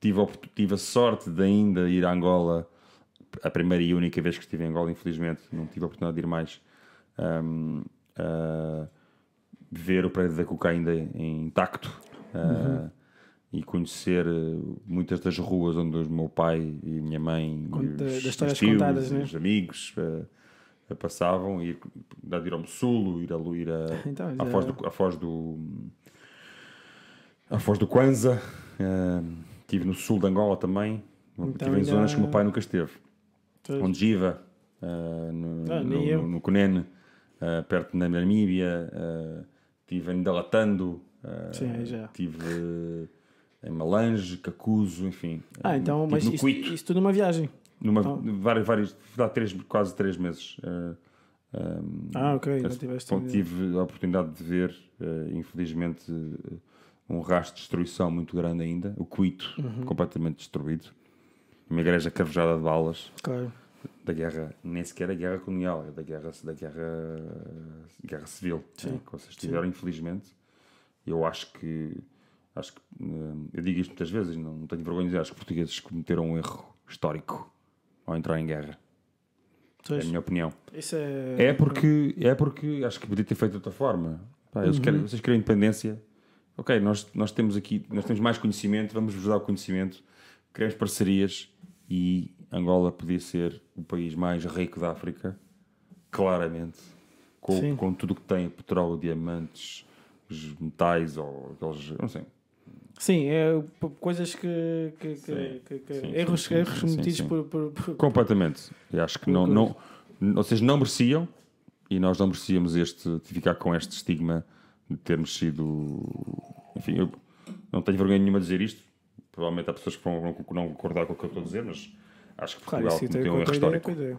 Tive a, tive a sorte de ainda ir a Angola, a primeira e única vez que estive em Angola, infelizmente, não tive a oportunidade de ir mais. Um, uh, ver o prédio da Cuca ainda intacto uh, uhum. e conhecer muitas das ruas onde o meu pai e minha mãe, Conta, os, das histórias tios, contadas, né? os amigos uh, passavam, ir, ir ao Sul, ir a, ir a, então, à, Foz do, à Foz do a Foz do Kwanza, uh, estive no sul de Angola também, então, estive em zonas que o meu pai nunca esteve. Pois. Onde Giva, uh, no, Ah, no, no, no Cunene, uh, perto da Namíbia, uh, estive em Dalatando, uh, Sim, aí já. estive em Malange, Cacuzo, enfim. Ah, então, mas isso, tudo numa viagem. numa, então- várias, várias, dá três, quase três meses. um, Ah, ok, não tiveste tive a oportunidade de ver, infelizmente, um rastro de destruição muito grande ainda. O Cuito, Uhum. completamente destruído. Uma igreja carvejada de balas Claro. da guerra, nem sequer a guerra colonial, é da guerra, da guerra, guerra civil Sim. né, que vocês tiveram, infelizmente. Eu acho que, acho que, hum, eu digo isto muitas vezes, não, não tenho vergonha de dizer, acho que os portugueses cometeram um erro histórico ao entrar em guerra. É a minha opinião. é. É porque, é porque acho que podia ter feito de outra forma. Pá, eles querem, vocês querem independência. Ok, nós, nós temos aqui, nós temos mais conhecimento, vamos vos dar o conhecimento, queremos parcerias e Angola podia ser o país mais rico da África, claramente, Sim. com, com tudo o que tem, petróleo, diamantes, metais ou aqueles, não sei. Sim, é coisas que. que, Sim. que- que- Sim, erros sim, erros cometidos. Por, por, por- Completamente. Eu acho que não, não, vocês não mereciam e nós não merecíamos este, ficar com este estigma de termos sido. Enfim, eu não tenho vergonha nenhuma de dizer isto. Provavelmente há pessoas que vão não, concordar com o que eu estou a dizer, mas acho que Claro, Portugal tem cometeu um erro histórico. ideia.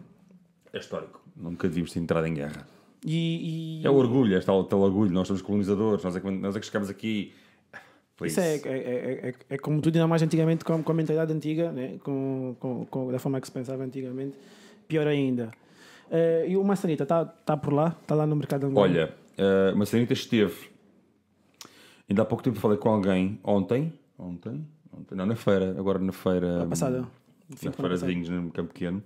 É histórico. Nunca devíamos ter entrado em guerra. E, e É o orgulho, é tal, tal orgulho. Nós somos colonizadores, nós é que, nós é que chegamos aqui. Isso é, é, é, é, é como tudo ainda mais antigamente, com, com a mentalidade antiga, né? com, com, com, da forma que se pensava antigamente, pior ainda. Eh, e o Maçanita está tá por lá? Está lá no mercado angolano? Olha, uh, uma Sanita esteve. Ainda há pouco tempo falei com alguém ontem. Ontem? ontem não, na feira. Agora na feira. A passada. Na Fim de feira de vinhos no Campo Pequeno.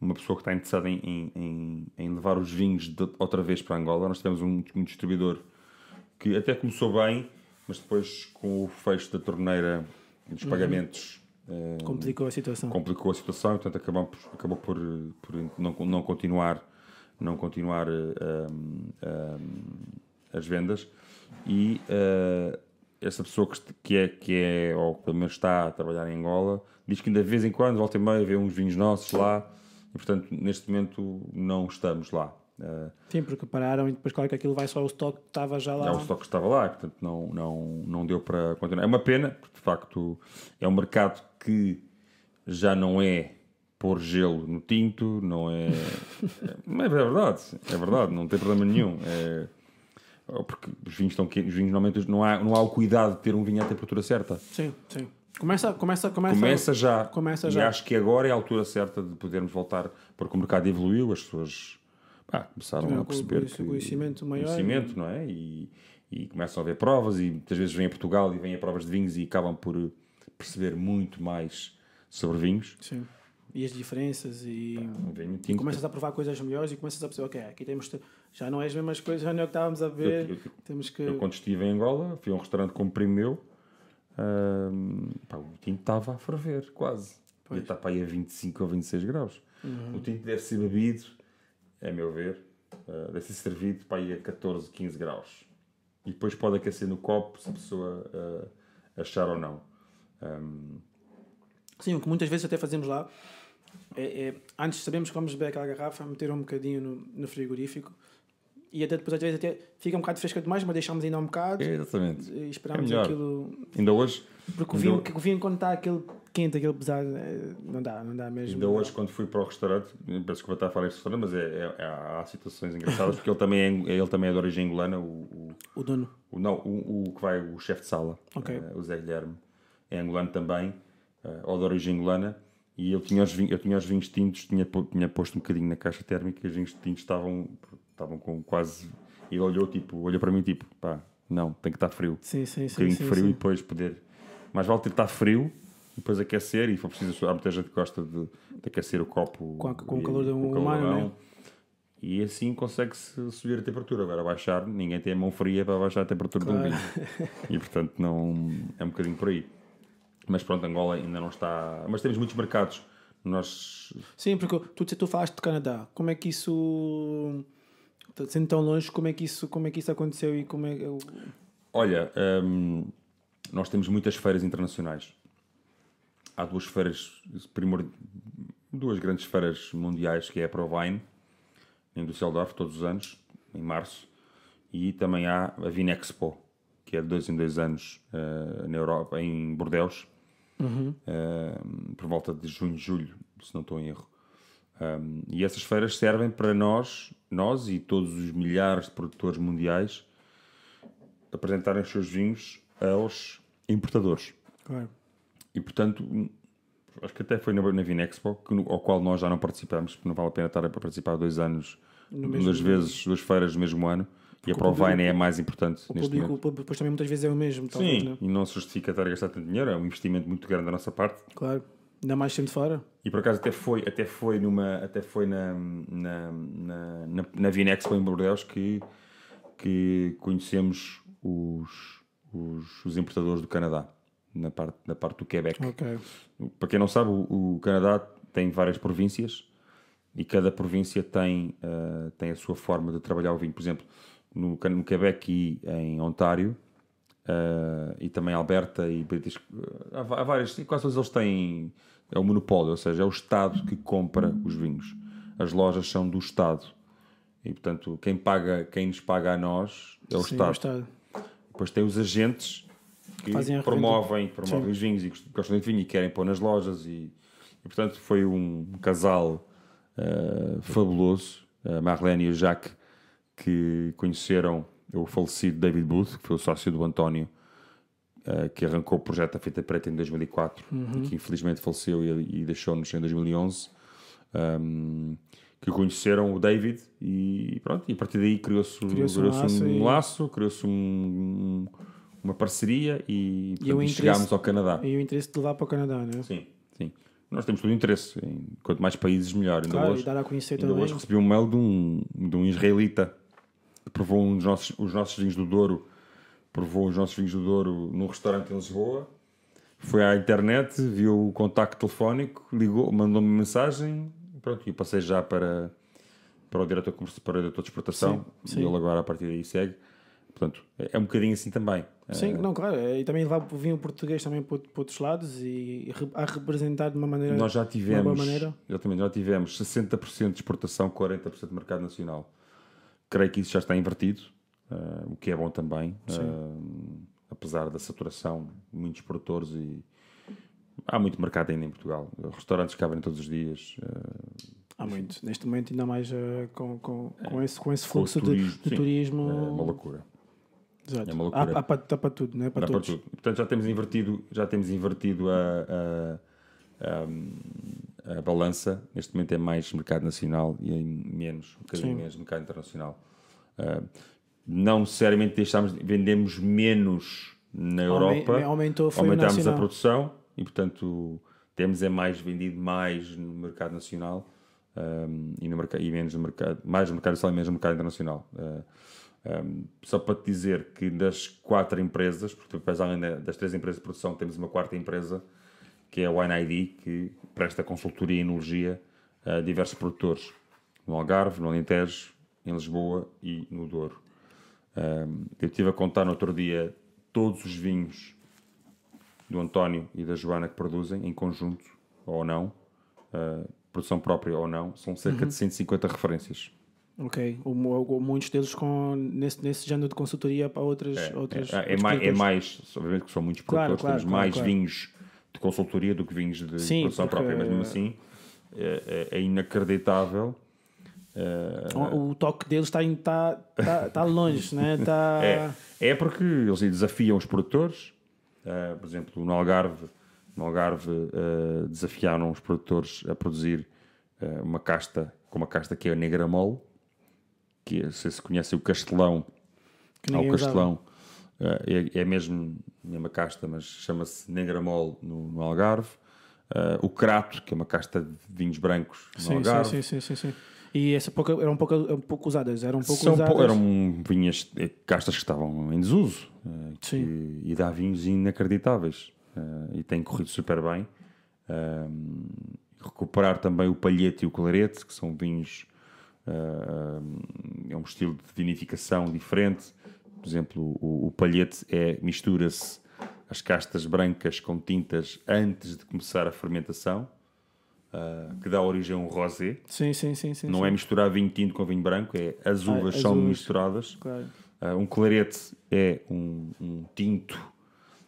Uma pessoa que está interessada em, em, em, em levar os vinhos de- outra vez para Angola. Nós tivemos um, um distribuidor que até começou bem, mas depois com o fecho da torneira Uhum. dos pagamentos. uh, Complicou a situação. complicou a situação e portanto acabou por, acabou por, por não, não continuar não continuar eh, um, um, as vendas e eh, essa pessoa que, é que é ou pelo menos está a trabalhar em Angola diz que ainda de vez em quando volta e meia vê uns vinhos nossos lá e portanto neste momento não estamos lá Eh, Sim, porque pararam e depois, claro que aquilo vai só ao estoque que estava já lá. é o estoque que estava lá, portanto não, não, não deu para continuar. É uma pena, porque de facto é um mercado que já não é pôr gelo no tinto, não é. é mas é verdade, é verdade, não tem problema nenhum. É, porque os vinhos estão quentes, os vinhos normalmente não há, não há o cuidado de ter um vinho à temperatura certa. Sim, sim. Começa, começa, começa. Começa já. Começa e já. acho que agora é a altura certa de podermos voltar, porque o mercado evoluiu, as pessoas pá, começaram a perceber com que conhecimento maior. conhecimento, não é? E, e começam a ver provas e muitas vezes vêm a Portugal e vêm a provas de vinhos e acabam por perceber muito mais sobre vinhos. Sim. E as diferenças e. Um vinho E começas a provar coisas melhores e começas a perceber, ok, aqui temos. te- Já não é as mesmas coisas, já não é o que estávamos a ver. Eu- eu- temos que. Eu, quando estive em Angola, fui a um restaurante como primo meu, pá, o tinto estava a ferver, quase. Devia estar para aí a 25 ou 26 graus. Uhum. O tinto deve ser bebido, a meu ver, ah, deve ser servido para aí a 14, 15 graus. E depois pode aquecer no copo, se a pessoa ah, achar ou não. Ahm, Sim, o que muitas vezes até fazemos lá é, é, antes sabemos que vamos beber aquela garrafa, meter um bocadinho no, no frigorífico e até depois às vezes até fica um bocado fresca demais, mas deixamos ainda um bocado é, exatamente. e esperamos É aquilo. Ainda hoje, Porque o vinho, ho- o vinho quando está aquele quente, aquele pesado, é, não dá, não dá mesmo. Ainda hoje, quando fui para o restaurante, peço que vou estar a falar deste restaurante, mas é, é- é- há situações engraçadas, porque ele também é, ele também é de origem angolana, o, o, O dono. o- não, o, o que vai, o chefe de sala, Ok. eh, o Zé Guilherme, é angolano também, eh, ou de origem angolana, e eu tinha os vinhos, eu tinha os vinhos tintos, tinha, tinha posto um bocadinho na caixa térmica, e os vinhos tintos estavam, estavam com quase, ele olhou, tipo, olhou para mim, tipo, pá, não, tem que estar frio Sim, sim, um sim. bocadinho sim, de frio sim. e depois poder. Mais vale ter estar frio depois aquecer. E for preciso, há muita gente que gosta de, de aquecer o copo Com a- com o e- calor com o humano, né? E assim consegue-se subir a temperatura. Agora, baixar, ninguém tem a mão fria para baixar a temperatura Claro. de um vinho. E portanto, não, é um bocadinho por aí. Mas pronto, Angola ainda não está. Mas temos muitos mercados. Nós Sim, porque tu, tu falaste de Canadá. Como é que isso. Sendo tão longe, como é que isso, como é que isso aconteceu e como é que. Olha, hum, nós temos muitas feiras internacionais. Há duas feiras primor- duas grandes feiras mundiais, que é a Provine, em Düsseldorf, todos os anos, em março, e também há a Vinexpo, que é de dois em dois anos uh, na Europa, em Bordeaux, uhum. uh, por volta de junho, julho, se não estou em erro. Um, e essas feiras servem para nós, nós e todos os milhares de produtores mundiais, apresentarem os seus vinhos aos importadores. Claro. E portanto, acho que até foi na, na Vinexpo, que, ao qual nós já não participamos, porque não vale a pena estar a participar dois anos, duas vezes, duas feiras no mesmo ano. E a Provine é a mais importante o neste público, momento. Depois também muitas vezes é o mesmo. Talvez, Sim, né? e não se justifica estar a gastar tanto dinheiro, é um investimento muito grande da nossa parte. Claro, ainda mais sendo fora. E por acaso até foi, até foi, numa, até foi na, na, na, na, na Vinexpo em Bordeaux que, que conhecemos os, os, os importadores do Canadá na parte, na parte do Quebec. Okay. Para quem não sabe, o, o, Canadá tem várias províncias e cada província tem, uh, tem a sua forma de trabalhar o vinho. Por exemplo, no, no Quebec e em Ontário, uh, e também Alberta e British, há, há várias, quase todos eles têm é o monopólio, ou seja, é o Estado que compra os vinhos. As lojas são do Estado. E portanto, quem paga, quem nos paga a nós é o Sim, Estado. É o Estado. Depois tem os agentes que Fazem promovem, promovem os vinhos e gostam de vinho e querem pôr nas lojas. E, e portanto foi um casal uh, fabuloso, a Marlene e o Jacques, que conheceram o falecido David Booth, que foi o sócio do António, uh, que arrancou o projeto da Fita Preta em 2004 uhum. e que infelizmente faleceu e, e deixou-nos em 2011. Um, que conheceram o David e pronto, e a partir daí criou-se criou um, laço, um e... laço criou-se um, uma parceria e, portanto, e chegámos ao Canadá. E o interesse de levar para o Canadá, não é? Sim, sim. Nós temos todo o interesse. Quanto mais países, melhor. Ainda claro, hoje, e a conhecer ainda também. hoje recebi um mail de um, de um israelita provou um dos nossos, os nossos vinhos do Douro, provou os nossos vinhos do Douro num restaurante em Lisboa. Foi à internet, viu o contacto telefónico, ligou, mandou-me mensagem, pronto, e eu passei já para, para o diretor, para o diretor de exportação sim, sim. e ele agora a partir daí segue. Portanto, é um bocadinho assim também. Sim, é... não, claro. E também levar vinho português também para, para outros lados e a representar de uma maneira. Nós já tivemos. Exatamente, já tivemos 60% de exportação, 40% de mercado nacional. Creio que isso já está invertido, uh, o que é bom também, uh, apesar da saturação, muitos produtores e há muito mercado ainda em Portugal. Restaurantes que abrem todos os dias. Uh, Há muito. Neste momento, ainda mais com, com, com, esse, com esse fluxo com turismo, de, de turismo. É uma loucura. Exato. É uma loucura. Há, há, para, para tudo, não é? Para, para tudo. Portanto, já temos invertido, já temos invertido a, a, a, a, balança. Neste momento é mais mercado nacional e menos, um bocadinho Sim. menos mercado internacional. Uh, não necessariamente deixamos, vendemos menos na Europa. Aumentou, foi aumentamos a produção e, portanto, temos é mais vendido mais no mercado nacional um, e, no mercado, e menos no mercado, mais no mercado nacional e menos no mercado internacional. Uh, um, só para te dizer que das quatro empresas, porque depois além das três empresas de produção, temos uma quarta empresa que é a WineID, que presta consultoria e enologia a diversos produtores no Algarve, no Alentejo, em Lisboa e no Douro. Eu estive a contar no outro dia todos os vinhos do António e da Joana que produzem, em conjunto ou não, uh, produção própria ou não, são cerca uhum. de 150 referências. Ok, muitos deles com, nesse, nesse género de consultoria para outras. É, outras, é, é, mais, é mais, obviamente que são muitos produtores, claro, temos claro, mais claro. vinhos de consultoria do que vinhos de Sim, produção porque... própria, mas mesmo assim é, é, é inacreditável. O, o, toque deles está, está, está, está longe, né? está... é, é porque eles desafiam os produtores, uh, por exemplo, no Algarve, no Algarve uh, desafiaram os produtores a produzir uh, uma casta, com uma casta que é a negra mole, que é, se se conhece o castelão, o castelão, é, é mesmo uma casta, mas chama-se negra mole no, no Algarve, o crato, que é uma casta de vinhos brancos no sim, Algarve. Sim, sim, sim, sim. E essa pouca, eram um pouco, um pouco usadas, eram um pouco São usadas. eram vinhas, castas que estavam em desuso que, e dá vinhos inacreditáveis uh, e tem corrido super bem. Uh, recuperar também o palhete e o clarete, que são vinhos, uh, é um estilo de vinificação diferente. Por exemplo, o, o palhete é, mistura-se as castas brancas com tintas antes de começar a fermentação. uh, que dá origem a um rosé. Sim, sim, sim. sim Não sim. é misturar vinho tinto com vinho branco, é as uvas as são uvas. misturadas. Claro. Uh, um clarete é um, um tinto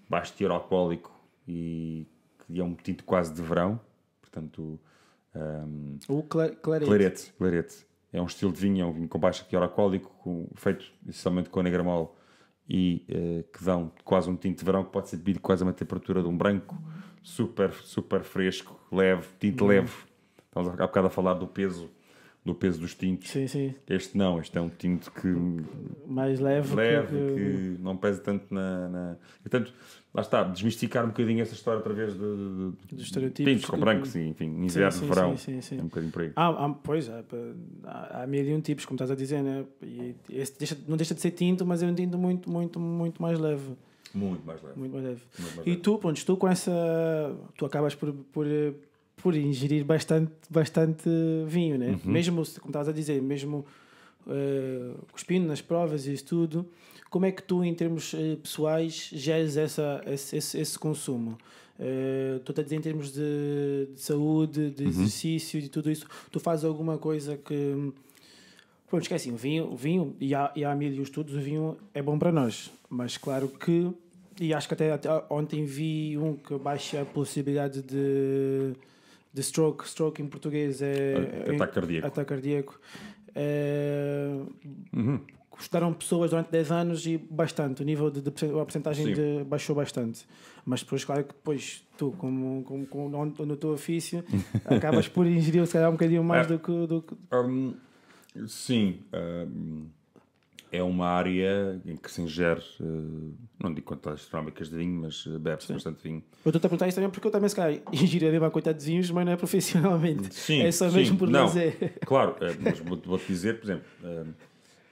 baixo teor alcoólico e que é um tinto quase de verão. Portanto, um, O cla- clarete. clarete, clarete. É um estilo de vinho, é um vinho com baixo teor alcoólico, com- feito essencialmente com negramol e eh, que dão quase um tinto de verão que pode ser bebido quase a uma temperatura de um branco, super, super fresco, leve, tinto Uhum. leve. Estamos há bocado a falar do peso, do peso dos tintos. Sim, sim. Este não, este é um tinto que Mais leve. leve, que- que não pesa tanto na. na... Portanto, lá está, desmistificar um bocadinho essa história através de, de, Dos estereotipos tintos com brancos, e, enfim, inverno, sim, verão. sim, sim, sim. É um bocadinho por aí. Há, há- pois, há, há, há mil e um tipos, como estás a dizer, né? E deixa- não deixa de ser tinto, mas é um tinto muito, muito, muito mais leve. Muito mais leve. Muito mais leve. Muito mais E leve. tu, pronto, tu com essa. Tu acabas por, por, por ingerir bastante, bastante vinho, né? Uhum. Mesmo, como estavas a dizer, mesmo eh, cuspindo nas provas e isso tudo, como é que tu, em termos eh, pessoais, geres essa, esse, esse, esse consumo? Eh, Estou a dizer em termos de, de saúde, Uhum. de exercício, de tudo isso. Tu fazes alguma coisa que. Pronto, esquece, o vinho, o vinho e, há, e há mil e os estudos, o vinho é bom para nós. Mas claro que, e acho que até, até ontem vi um que baixa a possibilidade de, de stroke, stroke em português é... A- ataque cardíaco. Ataque cardíaco. É, Uhum. Estudaram pessoas durante 10 anos e bastante, o nível de, de a porcentagem de, baixou bastante. Mas depois, claro que depois tu, como, como, como no, teu ofício, acabas por ingerir se calhar um bocadinho mais É. do que, do que, Hum, sim, hum, é uma área em que se ingere, eh, não digo quantas astronómicas de vinho, mas eh, bebe-se bastante vinho. Eu estou a perguntar isso também porque eu também, se calhar, ingiro a mesma quantidade de vinhos, mas não é profissionalmente. Sim, é só sim, mesmo por não. fazer. Claro, eh, mas vou- vou-te dizer, por exemplo,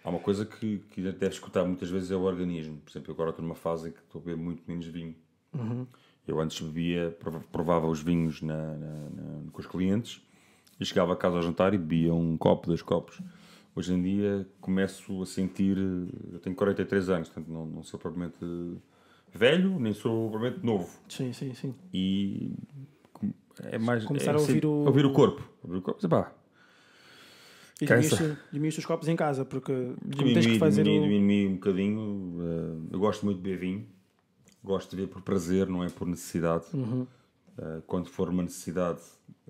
há uma coisa que, que a deve escutar muitas vezes é o organismo. Por exemplo, eu agora estou numa fase em que estou a beber muito menos vinho. Eu antes bebia, prova- provava os vinhos na- na- na- com os clientes e chegava a casa ao jantar e bebia um copo, dois copos. Hoje em dia começo a sentir. Eu tenho 43 anos, portanto não, não sou propriamente velho, nem sou propriamente novo. Sim, sim, sim. E é mais. Começar é a ouvir assim, o- ouvir o corpo. Ouvir o corpo, pá, E diminuíste os copos em casa, porque Diminui, tens que fazer diminui, o... diminui um bocadinho. eh, eu gosto muito de beber vinho. Gosto de beber por prazer, não é por necessidade. Uhum. Eh, quando for uma necessidade,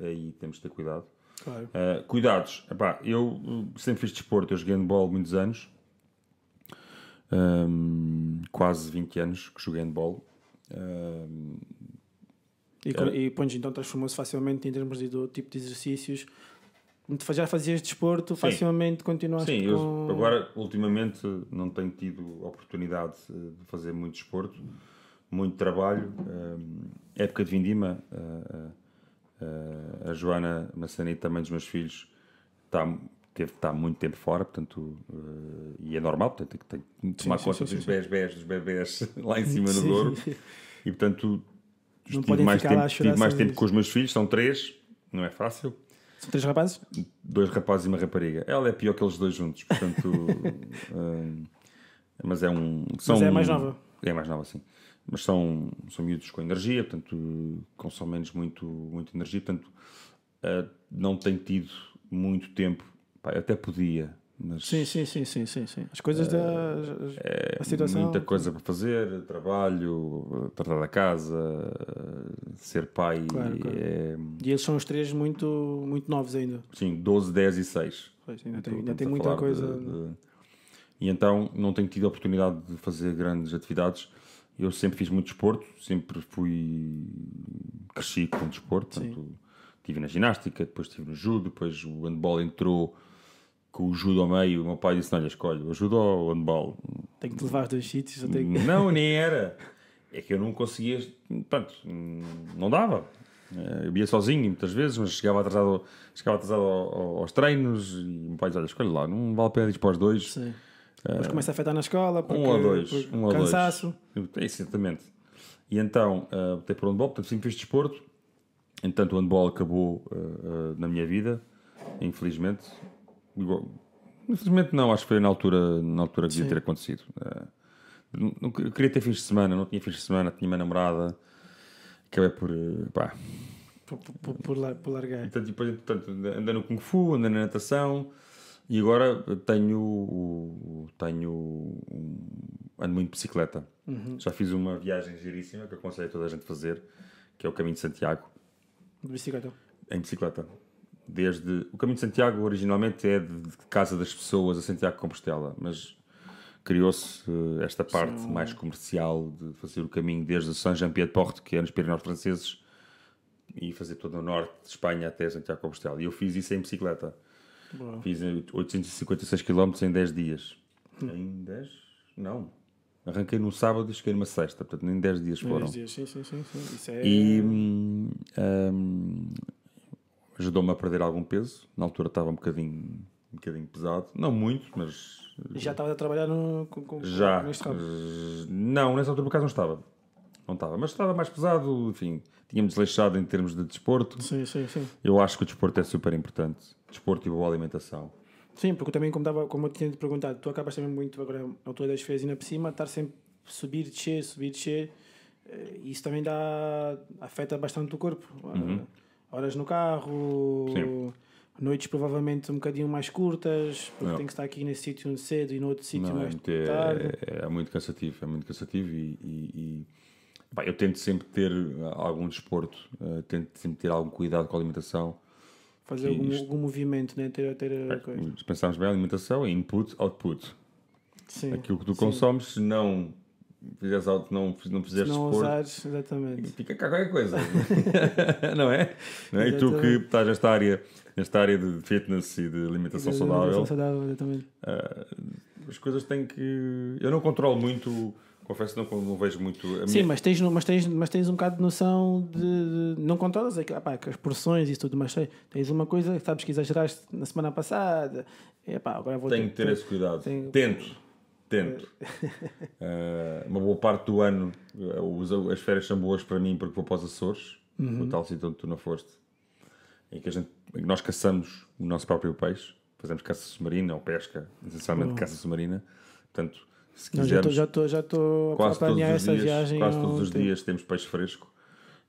aí temos de ter cuidado. Claro. Eh, cuidados. Epá, eu eh, sempre fiz desporto. Eu joguei handball muitos anos. Ahm, quase 20 anos que joguei handball. Ahm, E, co- e pontos então transformou-se facilmente em termos de, do tipo de exercícios. Já fazias desporto, facilmente continuaste Sim, com... eu agora ultimamente não tenho tido oportunidade eh, de fazer muito desporto, muito trabalho. Hum, época de vindima, eh, eh, a Joana Massanita, também dos meus filhos, está, teve, está muito tempo fora, portanto, eh, e é normal, portanto, tem que que tomar sim, conta sim, dos sim. bebés, dos bebés lá em cima no. Douro, e portanto, Não tive mais, tempo, tive mais tempo com os meus filhos, são três, não é fácil São três rapazes? dois rapazes e uma rapariga. Ela é pior que eles dois juntos, portanto. hum, mas é um. São, Mas é mais nova. É mais nova, sim. Mas são, são miúdos com energia, portanto, consomem muito, muito energia, portanto, eh, não tenho tido muito tempo. Pá, até podia, mas Sim, sim, sim, sim, sim, sim. As coisas da é a situação. muita coisa para fazer, trabalho, tratar da casa, ser pai, Claro, claro. é, E eles são os três muito, muito novos ainda. sim, 12, 10 e 6. Pois, ainda tem, Estamos ainda tem muita coisa. de- de- E então não tenho tido a oportunidade de fazer grandes atividades. Eu sempre fiz muito desporto, sempre fui. cresci com desporto. Portanto, estive na ginástica, depois estive no judo, depois o handball entrou com o judo ao meio. O meu pai disse: Olha, escolhe o judo ou o handball? Tenho que te levar aos dois sítios. Tenho... Não, nem era. É que eu não conseguia. Pronto, não dava. Eh, Eu ia sozinho muitas vezes, mas chegava atrasado, chegava atrasado ao- ao- aos treinos e o meu pai dizia: Olha, escolhe lá, não vale a pena ir para os dois. Sim. Depois começa a afetar na escola. Porque, Um ou dois. porque Um ou cansaço. dois. É, Exatamente. E então, uh, optei por handball, portanto, sempre fiz desporto. Entanto, o handball acabou uh, uh, na minha vida, infelizmente. Infelizmente não, acho que foi na altura, na altura que devia ter acontecido. Não- queria ter fins de semana, não tinha fins de semana, tinha uma namorada. Acabei por, pá, por, por, por, por largar. Portanto, depois, portanto, andei no Kung Fu, andei na natação e agora tenho, tenho ando muito de bicicleta. Já fiz uma viagem giríssima que aconselho a toda a gente a fazer, que é o Caminho de Santiago, De bicicleta. em bicicleta. Desde o Caminho de Santiago originalmente é de, de casa das pessoas a Santiago de Compostela, mas criou-se eh, esta parte mais comercial de fazer o caminho desde Saint Jean-Pied-de-Port, que é nos Pirineus franceses, e fazer todo o norte de Espanha até Santiago de Compostela. E eu fiz isso em bicicleta. Boa. Fiz em 856 km em 10 dias. Em 10? Não. Arranquei num sábado e cheguei numa sexta, portanto nem 10 dias foram. Dois dias, sim, sim, sim, sim. Isso é. E hum, hum, ajudou-me a perder algum peso. Na altura estava um bocadinho, um bocadinho pesado. Não muito, mas Já estava a trabalhar no, com, com, já. eh, Não, nessa altura por acaso não estava. Não estava. Mas estava mais pesado, enfim. Tínhamos desleixado em termos de desporto. Sim, sim, sim. Eu acho que o desporto é super importante. Desporto e boa alimentação. Sim, porque também, como, tava, como eu tinha te perguntado, tu acabas também muito agora, na altura das férias, ainda por cima, estar sempre subir, descer, subir, descer. eh, Isso também dá, afeta bastante o corpo. Ah, Horas no carro, Sim. noites provavelmente um bocadinho mais curtas, porque Não. tem que estar aqui nesse sítio cedo e no outro sítio é, mais muito, tarde. é, é muito cansativo, é muito cansativo e, e- e, pá, eu tento sempre ter algum desporto, eh, tento sempre ter algum cuidado com a alimentação. Fazer que algum, isto- algum movimento, né? ter, ter É, coisa. se pensarmos bem, a alimentação é input, output. Sim. Aquilo que tu sim. consomes, se não fizeres algo, não, não fizeres Se não desporto, usares, exatamente. fica cá qualquer coisa. não é? Não é? E tu que estás nesta área, nesta área de fitness e de alimentação saudável, Alimentação saudável, exatamente. Ah, as coisas têm que. Eu não controlo muito, confesso, não, não vejo muito. A Sim, minha- mas tens, mas, tens, mas tens um bocado de noção de. de- não ah, pá, que as porções e tudo, mas sei, tens uma coisa que sabes que exageraste na semana passada. E, pá, agora vou Tenho que ter esse cuidado. Tenho- Tento. Tento. Ah, uma boa parte do ano, os- as férias são boas para mim porque vou para os Açores, Uhum. o tal sítio onde tu não foste, em que, a gente, em que nós caçamos o nosso próprio peixe, fazemos caça submarina ou pesca, essencialmente caça submarina. Portanto, se Não, já estou já já a quase todos essa dias, viagem. quase todos os tempo. dias temos peixe fresco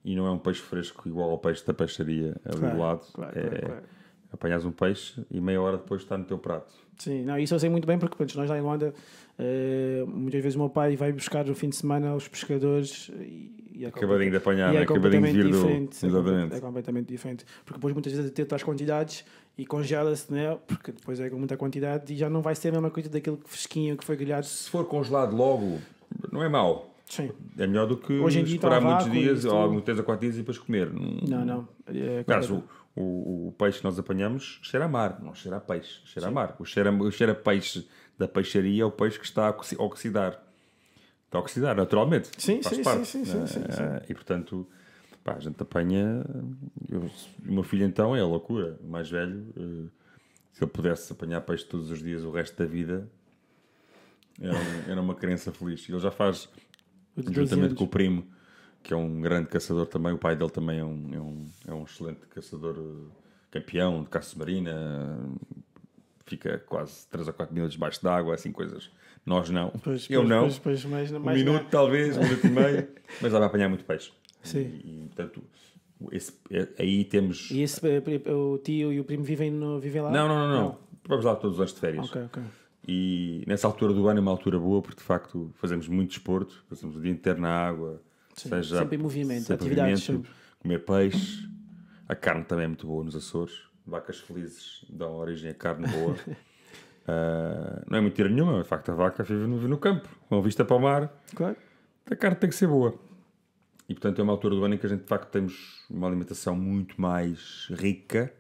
e não é um peixe fresco igual ao peixe da peixaria ali Claro, do lado. claro, é, claro. Apanhas um peixe e meia hora depois está no teu prato. Sim, não, isso eu sei muito bem porque pronto, nós lá em Luanda, eh, muitas vezes o meu pai vai buscar no fim de semana os pescadores e, e é Acabadinho de apanhar, e é acabadinho de completamente vir do. diferente. É. É completamente diferente. Porque depois muitas vezes tem as quantidades e congela-se, né? porque depois é com muita quantidade e já não vai ser a mesma coisa daquele fresquinho que foi grelhado. Se for congelado logo, não é mau. Sim. É melhor do que Hoje em dia esperar muitos dias, ou alguns 3 ou 4 dias e depois comer. Não- Não. É completamente- o, o, o peixe que nós apanhamos cheira a mar, não cheira a peixe, cheira a mar. O cheiro, a- o cheiro a peixe da peixaria é o peixe que está a oxi- oxidar. Está a oxidar, naturalmente. Sim, Faz sim, parte. sim, sim, sim, sim, Eh, E portanto, pá, a gente apanha. eu- o meu filho então é a loucura. O mais velho, eh, se ele pudesse apanhar peixe todos os dias o resto da vida, era, um- era uma criança feliz. Ele já faz o de 12 juntamente anos. com o primo, que é um grande caçador também. O pai dele também é um, é um, é um excelente caçador, eh, campeão de caça submarina. Fica quase 3 ou 4 minutos debaixo d'água, assim coisas. Nós não. Pois, Eu pois, não. Pois, um minuto, talvez, um minuto e meio. Mas dá para apanhar muito peixe. Sim. E, e, portanto, esse, é- aí temos. E esse, eh, pri- o tio e o primo vivem, no, vivem lá? Não, não, não, não. Vamos lá todos os anos de férias. Ok, ok. E nessa altura do ano é uma altura boa porque de facto fazemos muito desporto, passamos o dia inteiro na água, Sim, seja sempre em movimento, sempre em atividades movimento, comer peixe, a carne também é muito boa nos Açores, vacas felizes dão origem a carne boa. Ah, não é mentira nenhuma, de facto a vaca vive no, no campo, com vista para o mar, Claro. a carne tem que ser boa. E portanto é uma altura do ano em que a gente de facto temos uma alimentação muito mais rica.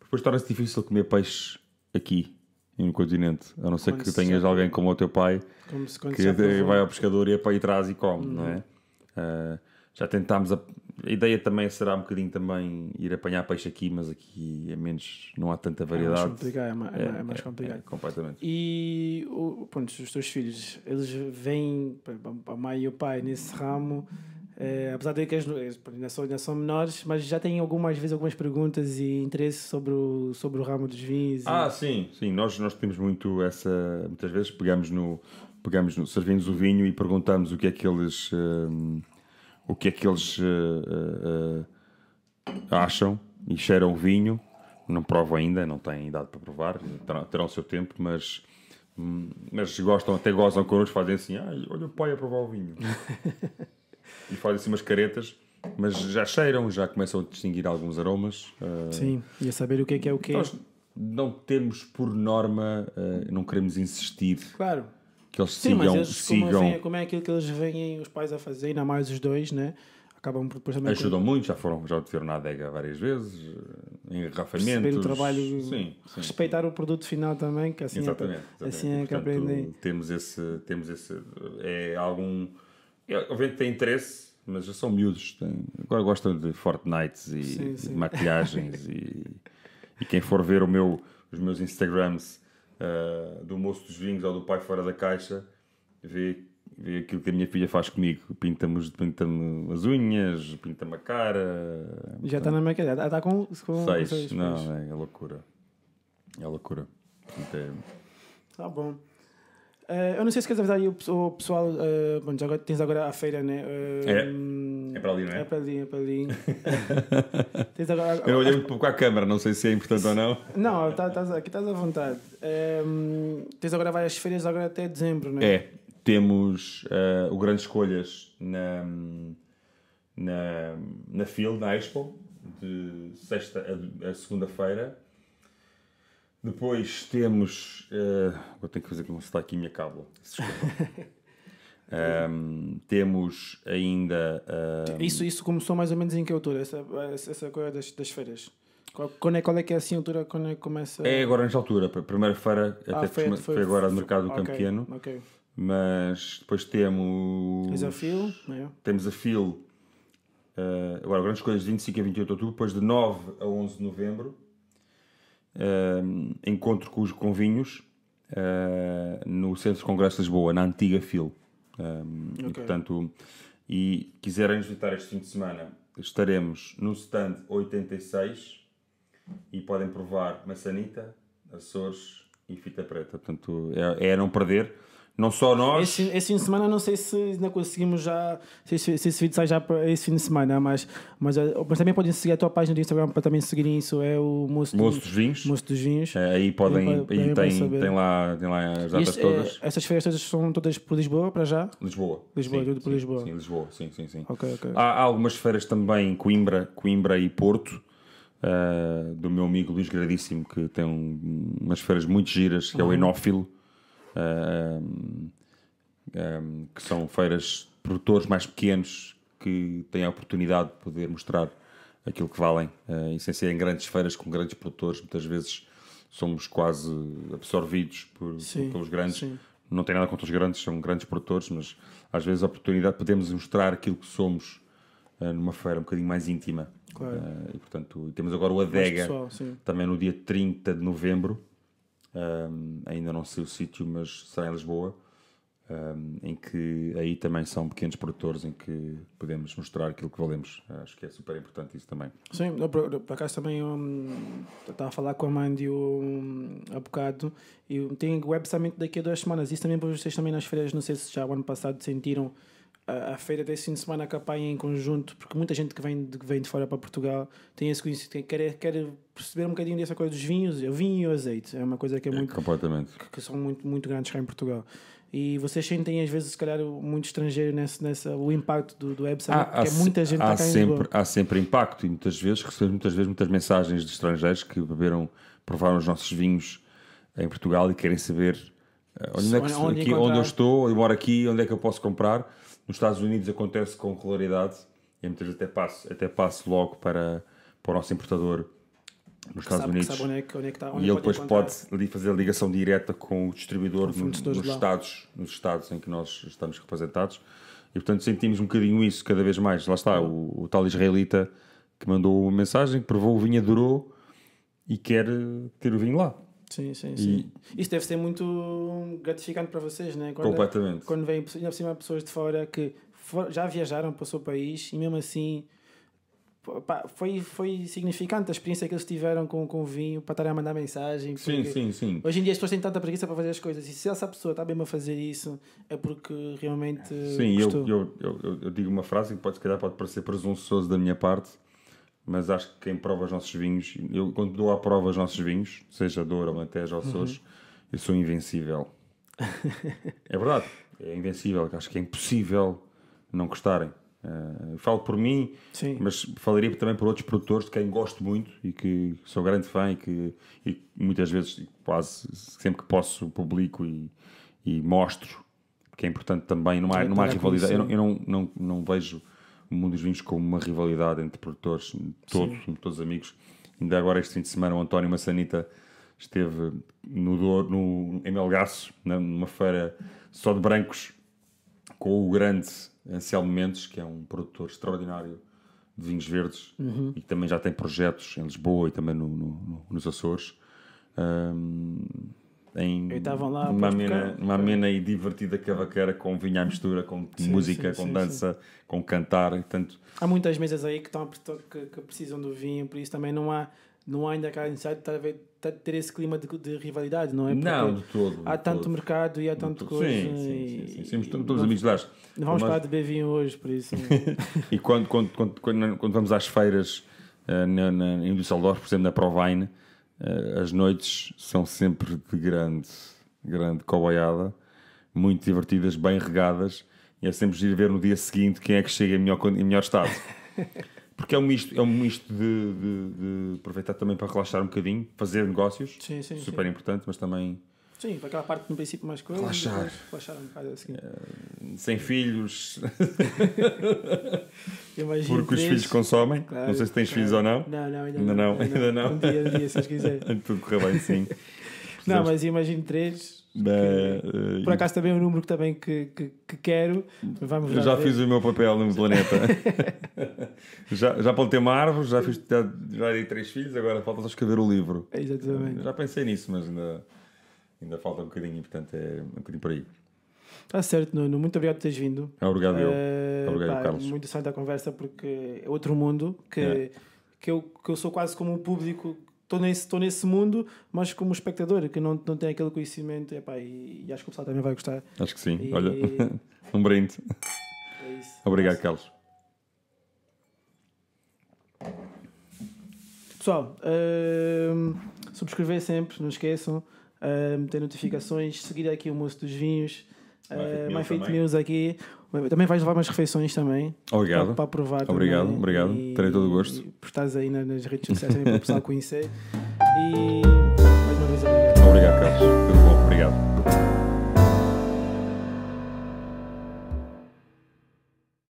Depois torna-se difícil comer peixe aqui no continente, a não ser Quando que se tenhas alguém como o teu pai se que vai ao pescador e é para ir atrás e come, Uhum. não é? Ah, já tentámos a... a ideia também será um bocadinho também ir apanhar peixe aqui, mas aqui é menos, não há tanta É mais variedade. complicado, é ma- é ma- é mais complicado. É, completamente. E pronto, os teus filhos, eles vêm, a mãe e o pai nesse ramo, eh, apesar de que eles pronto, ainda, são, ainda são menores, mas já têm algumas vezes algumas perguntas e interesse sobre o, sobre o ramo dos vinhos. e- Ah, sim, sim, nós, nós temos muito essa. Muitas vezes pegamos no. Pegamos no. Servimos o vinho e perguntamos o que é que eles. hum, o que é que eles. uh, uh, uh, acham e cheiram o vinho. Não provo ainda, não têm idade para provar, terão, terão o seu tempo, mas, hum, mas gostam, até gozam connosco, fazem assim: Ai, olha o pai a provar o vinho. e fazem assim umas caretas, mas já cheiram, já começam a distinguir alguns aromas. uh, Sim, e a saber o que é que é o que. nós não temos por norma, uh, não queremos insistir Claro. que eles Sim, mas sigam, eles, como, sigam vem- como é aquilo que eles veem os pais a fazer, ainda mais os dois, né? Acabam por depois também ajudam muito, já foram, já tiveram na adega várias vezes, eh, engarrafamentos. perceber o trabalho, Sim, sim. respeitar o produto final também, que assim Exatamente. é, exatamente. assim é que Portanto, aprendem. Temos esse, temos esse, é algum, é, obviamente tem interesse, mas já são miúdos, têm- agora gostam de Fortnites e, Sim, e sim. de maquilhagens e, e quem for ver o meu, os meus Instagrams ah, do moço dos vinhos ou do pai fora da caixa, vê, vê aquilo que a minha filha faz comigo, pinta-me pinta as unhas, pinta-me a cara, Já está na maquilha, já está com, com seis, seis, não, é, é loucura, é loucura. Portanto, é- Tá bom. Eh, eu não sei se queres avisar aí o, pe- o pessoal. eh, bom, já tens agora a feira, né? Eh, É. hum, É para ali, não é? É para ali, é para ali. tens agora, Eu olhei muito pouco à câmara, não sei se é importante ou não. Não, tá, tás- aqui estás à vontade. Hum, tens agora várias feiras agora até dezembro, né? É, temos eh, o Grandes Escolhas na, na, na Field, na Expo, de sexta a, a segunda-feira. Depois temos. eh, vou ter que fazer como está aqui a minha cábula. Desculpa. Ahm, temos ainda. Isso, isso começou mais ou menos em que altura? Essa, essa, coisa das, das feiras? Qual, quando é, qual é que é assim a altura quando é que começa? é agora nesta altura, primeira feira, Ah, até foi, foi, agora no mercado do ok, Campo Pequeno, Ok. mas depois temos. Desafio, né? Temos a FIL, eh, agora grandes coisas de 25 a 28 de outubro, depois de 9 a 11 de novembro, eh, encontro com os com vinhos eh, no Centro de Congresso de Lisboa, na antiga FIL. Eh, E Ok. portanto, e quiserem nos visitar este fim de semana, estaremos no stand 86 e podem provar maçanita, Açores e fita preta. Portanto, é, é não perder. Não só nós. Esse, esse fim de semana não sei se ainda conseguimos já. Se, esse- se esse vídeo sai já para esse fim de semana, mas, mas, eh, mas também podem seguir a tua página do Instagram para também seguirem isso. É o Moço, Moço dos Vinhos. Moço dos Vinhos. É, aí podem, aí tem, tem, lá, tem lá as datas Isto, eh, todas. essas feiras todas são todas por Lisboa para já? Lisboa. Lisboa, sim, tudo por sim, Lisboa. Sim, Lisboa, sim, sim, sim. Ok, ok. Há, há algumas feiras também em Coimbra, Coimbra e Porto, ah, do meu amigo Luís Gradíssimo, que tem um- umas feiras muito giras, que é o Enófilo, ah, ah, que são feiras de produtores mais pequenos que têm a oportunidade de poder mostrar aquilo que valem. Uh, e sem ser em grandes feiras com grandes produtores, muitas vezes somos quase absorvidos por, Sim, pelos grandes. sim. Não tem nada contra os grandes, são grandes produtores, mas às vezes a oportunidade podemos mostrar aquilo que somos uh, numa feira um bocadinho mais íntima. Claro. Uh, e portanto, temos agora o Adega, pessoal, também no dia 30 de novembro. Um, ainda não sei o sítio, mas será em Lisboa. um, em que aí também são pequenos produtores em que podemos mostrar aquilo que valemos. Acho que é super importante isso também. Sim, por acaso também estava a falar com a Mandy um, há bocado e tem web daqui a duas semanas. Isso também para vocês também nas feiras, não sei se já o ano passado sentiram a, a feira desse fim de semana apanha em conjunto, porque muita gente que vem de, que vem de fora para Portugal tem esse conhecimento, quer, quer perceber um bocadinho dessa coisa dos vinhos, o vinho e o azeite. É uma coisa que é muito Completamente. que- que são muito, muito grandes cá em Portugal. E vocês sentem, às vezes, se calhar, muito estrangeiro nesse, nessa, o impacto do, do Web Summit, porque é se- muita gente há sempre, há sempre impacto e muitas vezes recebemos muitas vezes muitas mensagens de estrangeiros que beberam, provaram os nossos vinhos em Portugal e querem saber eh, onde, é que, Onde- aqui, onde eu estou, eu moro aqui, onde é que eu posso comprar. Nos Estados Unidos acontece com regularidade e muitas vezes até passo, até passo logo para, para o nosso importador nos Estados sabe, Unidos. onde é que, onde é está, onde E é ele pode depois pode ali fazer a ligação direta com o distribuidor fornecedores nos, lá. estados, nos estados em que nós estamos representados. E portanto sentimos um bocadinho isso cada vez mais. Lá está, o, o tal israelita que mandou uma mensagem, que provou o vinho, adorou e quer ter o vinho lá. Sim, sim, sim. Isso deve ser muito gratificante para vocês, né? Quando, Completamente. Quando vêm, ainda por cima, pessoas de fora que for- já viajaram para o seu país e mesmo assim pá, foi, foi significante a experiência que eles tiveram com, com o vinho para estarem a mandar mensagem. Sim, sim, sim. Hoje em dia as pessoas têm tanta preguiça para fazer as coisas e se essa pessoa está mesmo a fazer isso é porque realmente Sim, eu, eu, eu- eu digo uma frase que pode, se calhar pode parecer presunçoso da minha parte, mas acho que quem prova os nossos vinhos, eu quando dou à prova os nossos vinhos, seja Douro, Alentejo ou Açores, Uhum. eu sou invencível. é verdade, é invencível, acho que é impossível não gostarem. Eu falo por mim, Sim. mas falaria também por outros produtores de quem gosto muito e que sou grande fã e que e muitas vezes, quase sempre que posso, publico e, e mostro, que é importante também, não há, não há rivalidade. Eu, não, eu não, não, não vejo o mundo dos vinhos como uma rivalidade entre produtores, todos, todos amigos. Ainda agora, este fim de semana, o António Massanita esteve no, Douro- no, em Melgaço, numa feira só de brancos, com o grande Anselmo Mendes, que é um produtor extraordinário de vinhos verdes Uhum. e que também já tem projetos em Lisboa e também no- no- no- nos Açores. Ahm, em lá, uma cá. uma amena e divertida cavaqueira com vinho à mistura, com Sim, música, sim, com sim, dança, com cantar. Portanto, Há muitas mesas aí que, estão, que, que precisam do vinho, por isso também não há, não há ainda aquela necessidade de ter- de ter esse clima de, de rivalidade, não é? Porque não, de todo. há de tanto todo. mercado e há tanto Sim, coisa. sim, sim, sim. Somos todos não- amigos lá. Não vamos falar de beber vinho hoje, por isso. E quando, quando, quando, quando, vamos às feiras eh, na, na, em Düsseldorf, por exemplo, na Provine, as noites são sempre de grande, grande coboiada, muito divertidas, bem regadas, e é sempre giro ver no dia seguinte quem é que chega em melhor, em melhor estado. Porque é um misto, é um misto de, de- de aproveitar também para relaxar um bocadinho, fazer negócios, sim, sim, super sim. importante, mas também Sim, para aquela parte no princípio mais coisa. Relaxar. Relaxar um bocado assim. sem filhos, Imagino porque os filhos consomem. Claro, não sei se tens claro. filhos ou não. Não, não, ainda, Ainda não, ainda não. Um dia, um dia, se quiser. Tudo correr bem, sim. Não, mas imagino três. Da- eh, Por acaso também é um número que também que, que, que quero. Vamos já ver. fiz o meu papel no planeta. já, já plantei uma árvore, já, fiz, já, já dei três filhos, agora falta só escrever o livro. Exatamente. Já pensei nisso, mas ainda, ainda falta um bocadinho, portanto é um bocadinho por aí. Está certo, Nuno. Muito obrigado por teres vindo. Obrigado, eu. Eh, Obrigado, pá, Carlos. Muito interessante a conversa porque é outro mundo que, É. que, eu, que eu sou quase como um público. Estou nesse, estou nesse mundo, mas como espectador que não, não tem aquele conhecimento. Epá, e, e acho que o pessoal também vai gostar. Acho que sim. E- Olha, um brinde. É isso. Obrigado, Carlos. Pessoal, hum, subscrever sempre, não esqueçam. Hum, ter notificações, seguir aqui o Moço dos Vinhos. Uh, My Fit. Meals aqui. Também vais levar umas refeições também. Obrigado. Para, para provar Obrigado, também. obrigado. Terei todo o gosto. E por estares aí na- nas redes sociais também para o pessoal conhecer. E mais uma vez obrigado. Obrigado, Carlos. Tudo bom. Obrigado.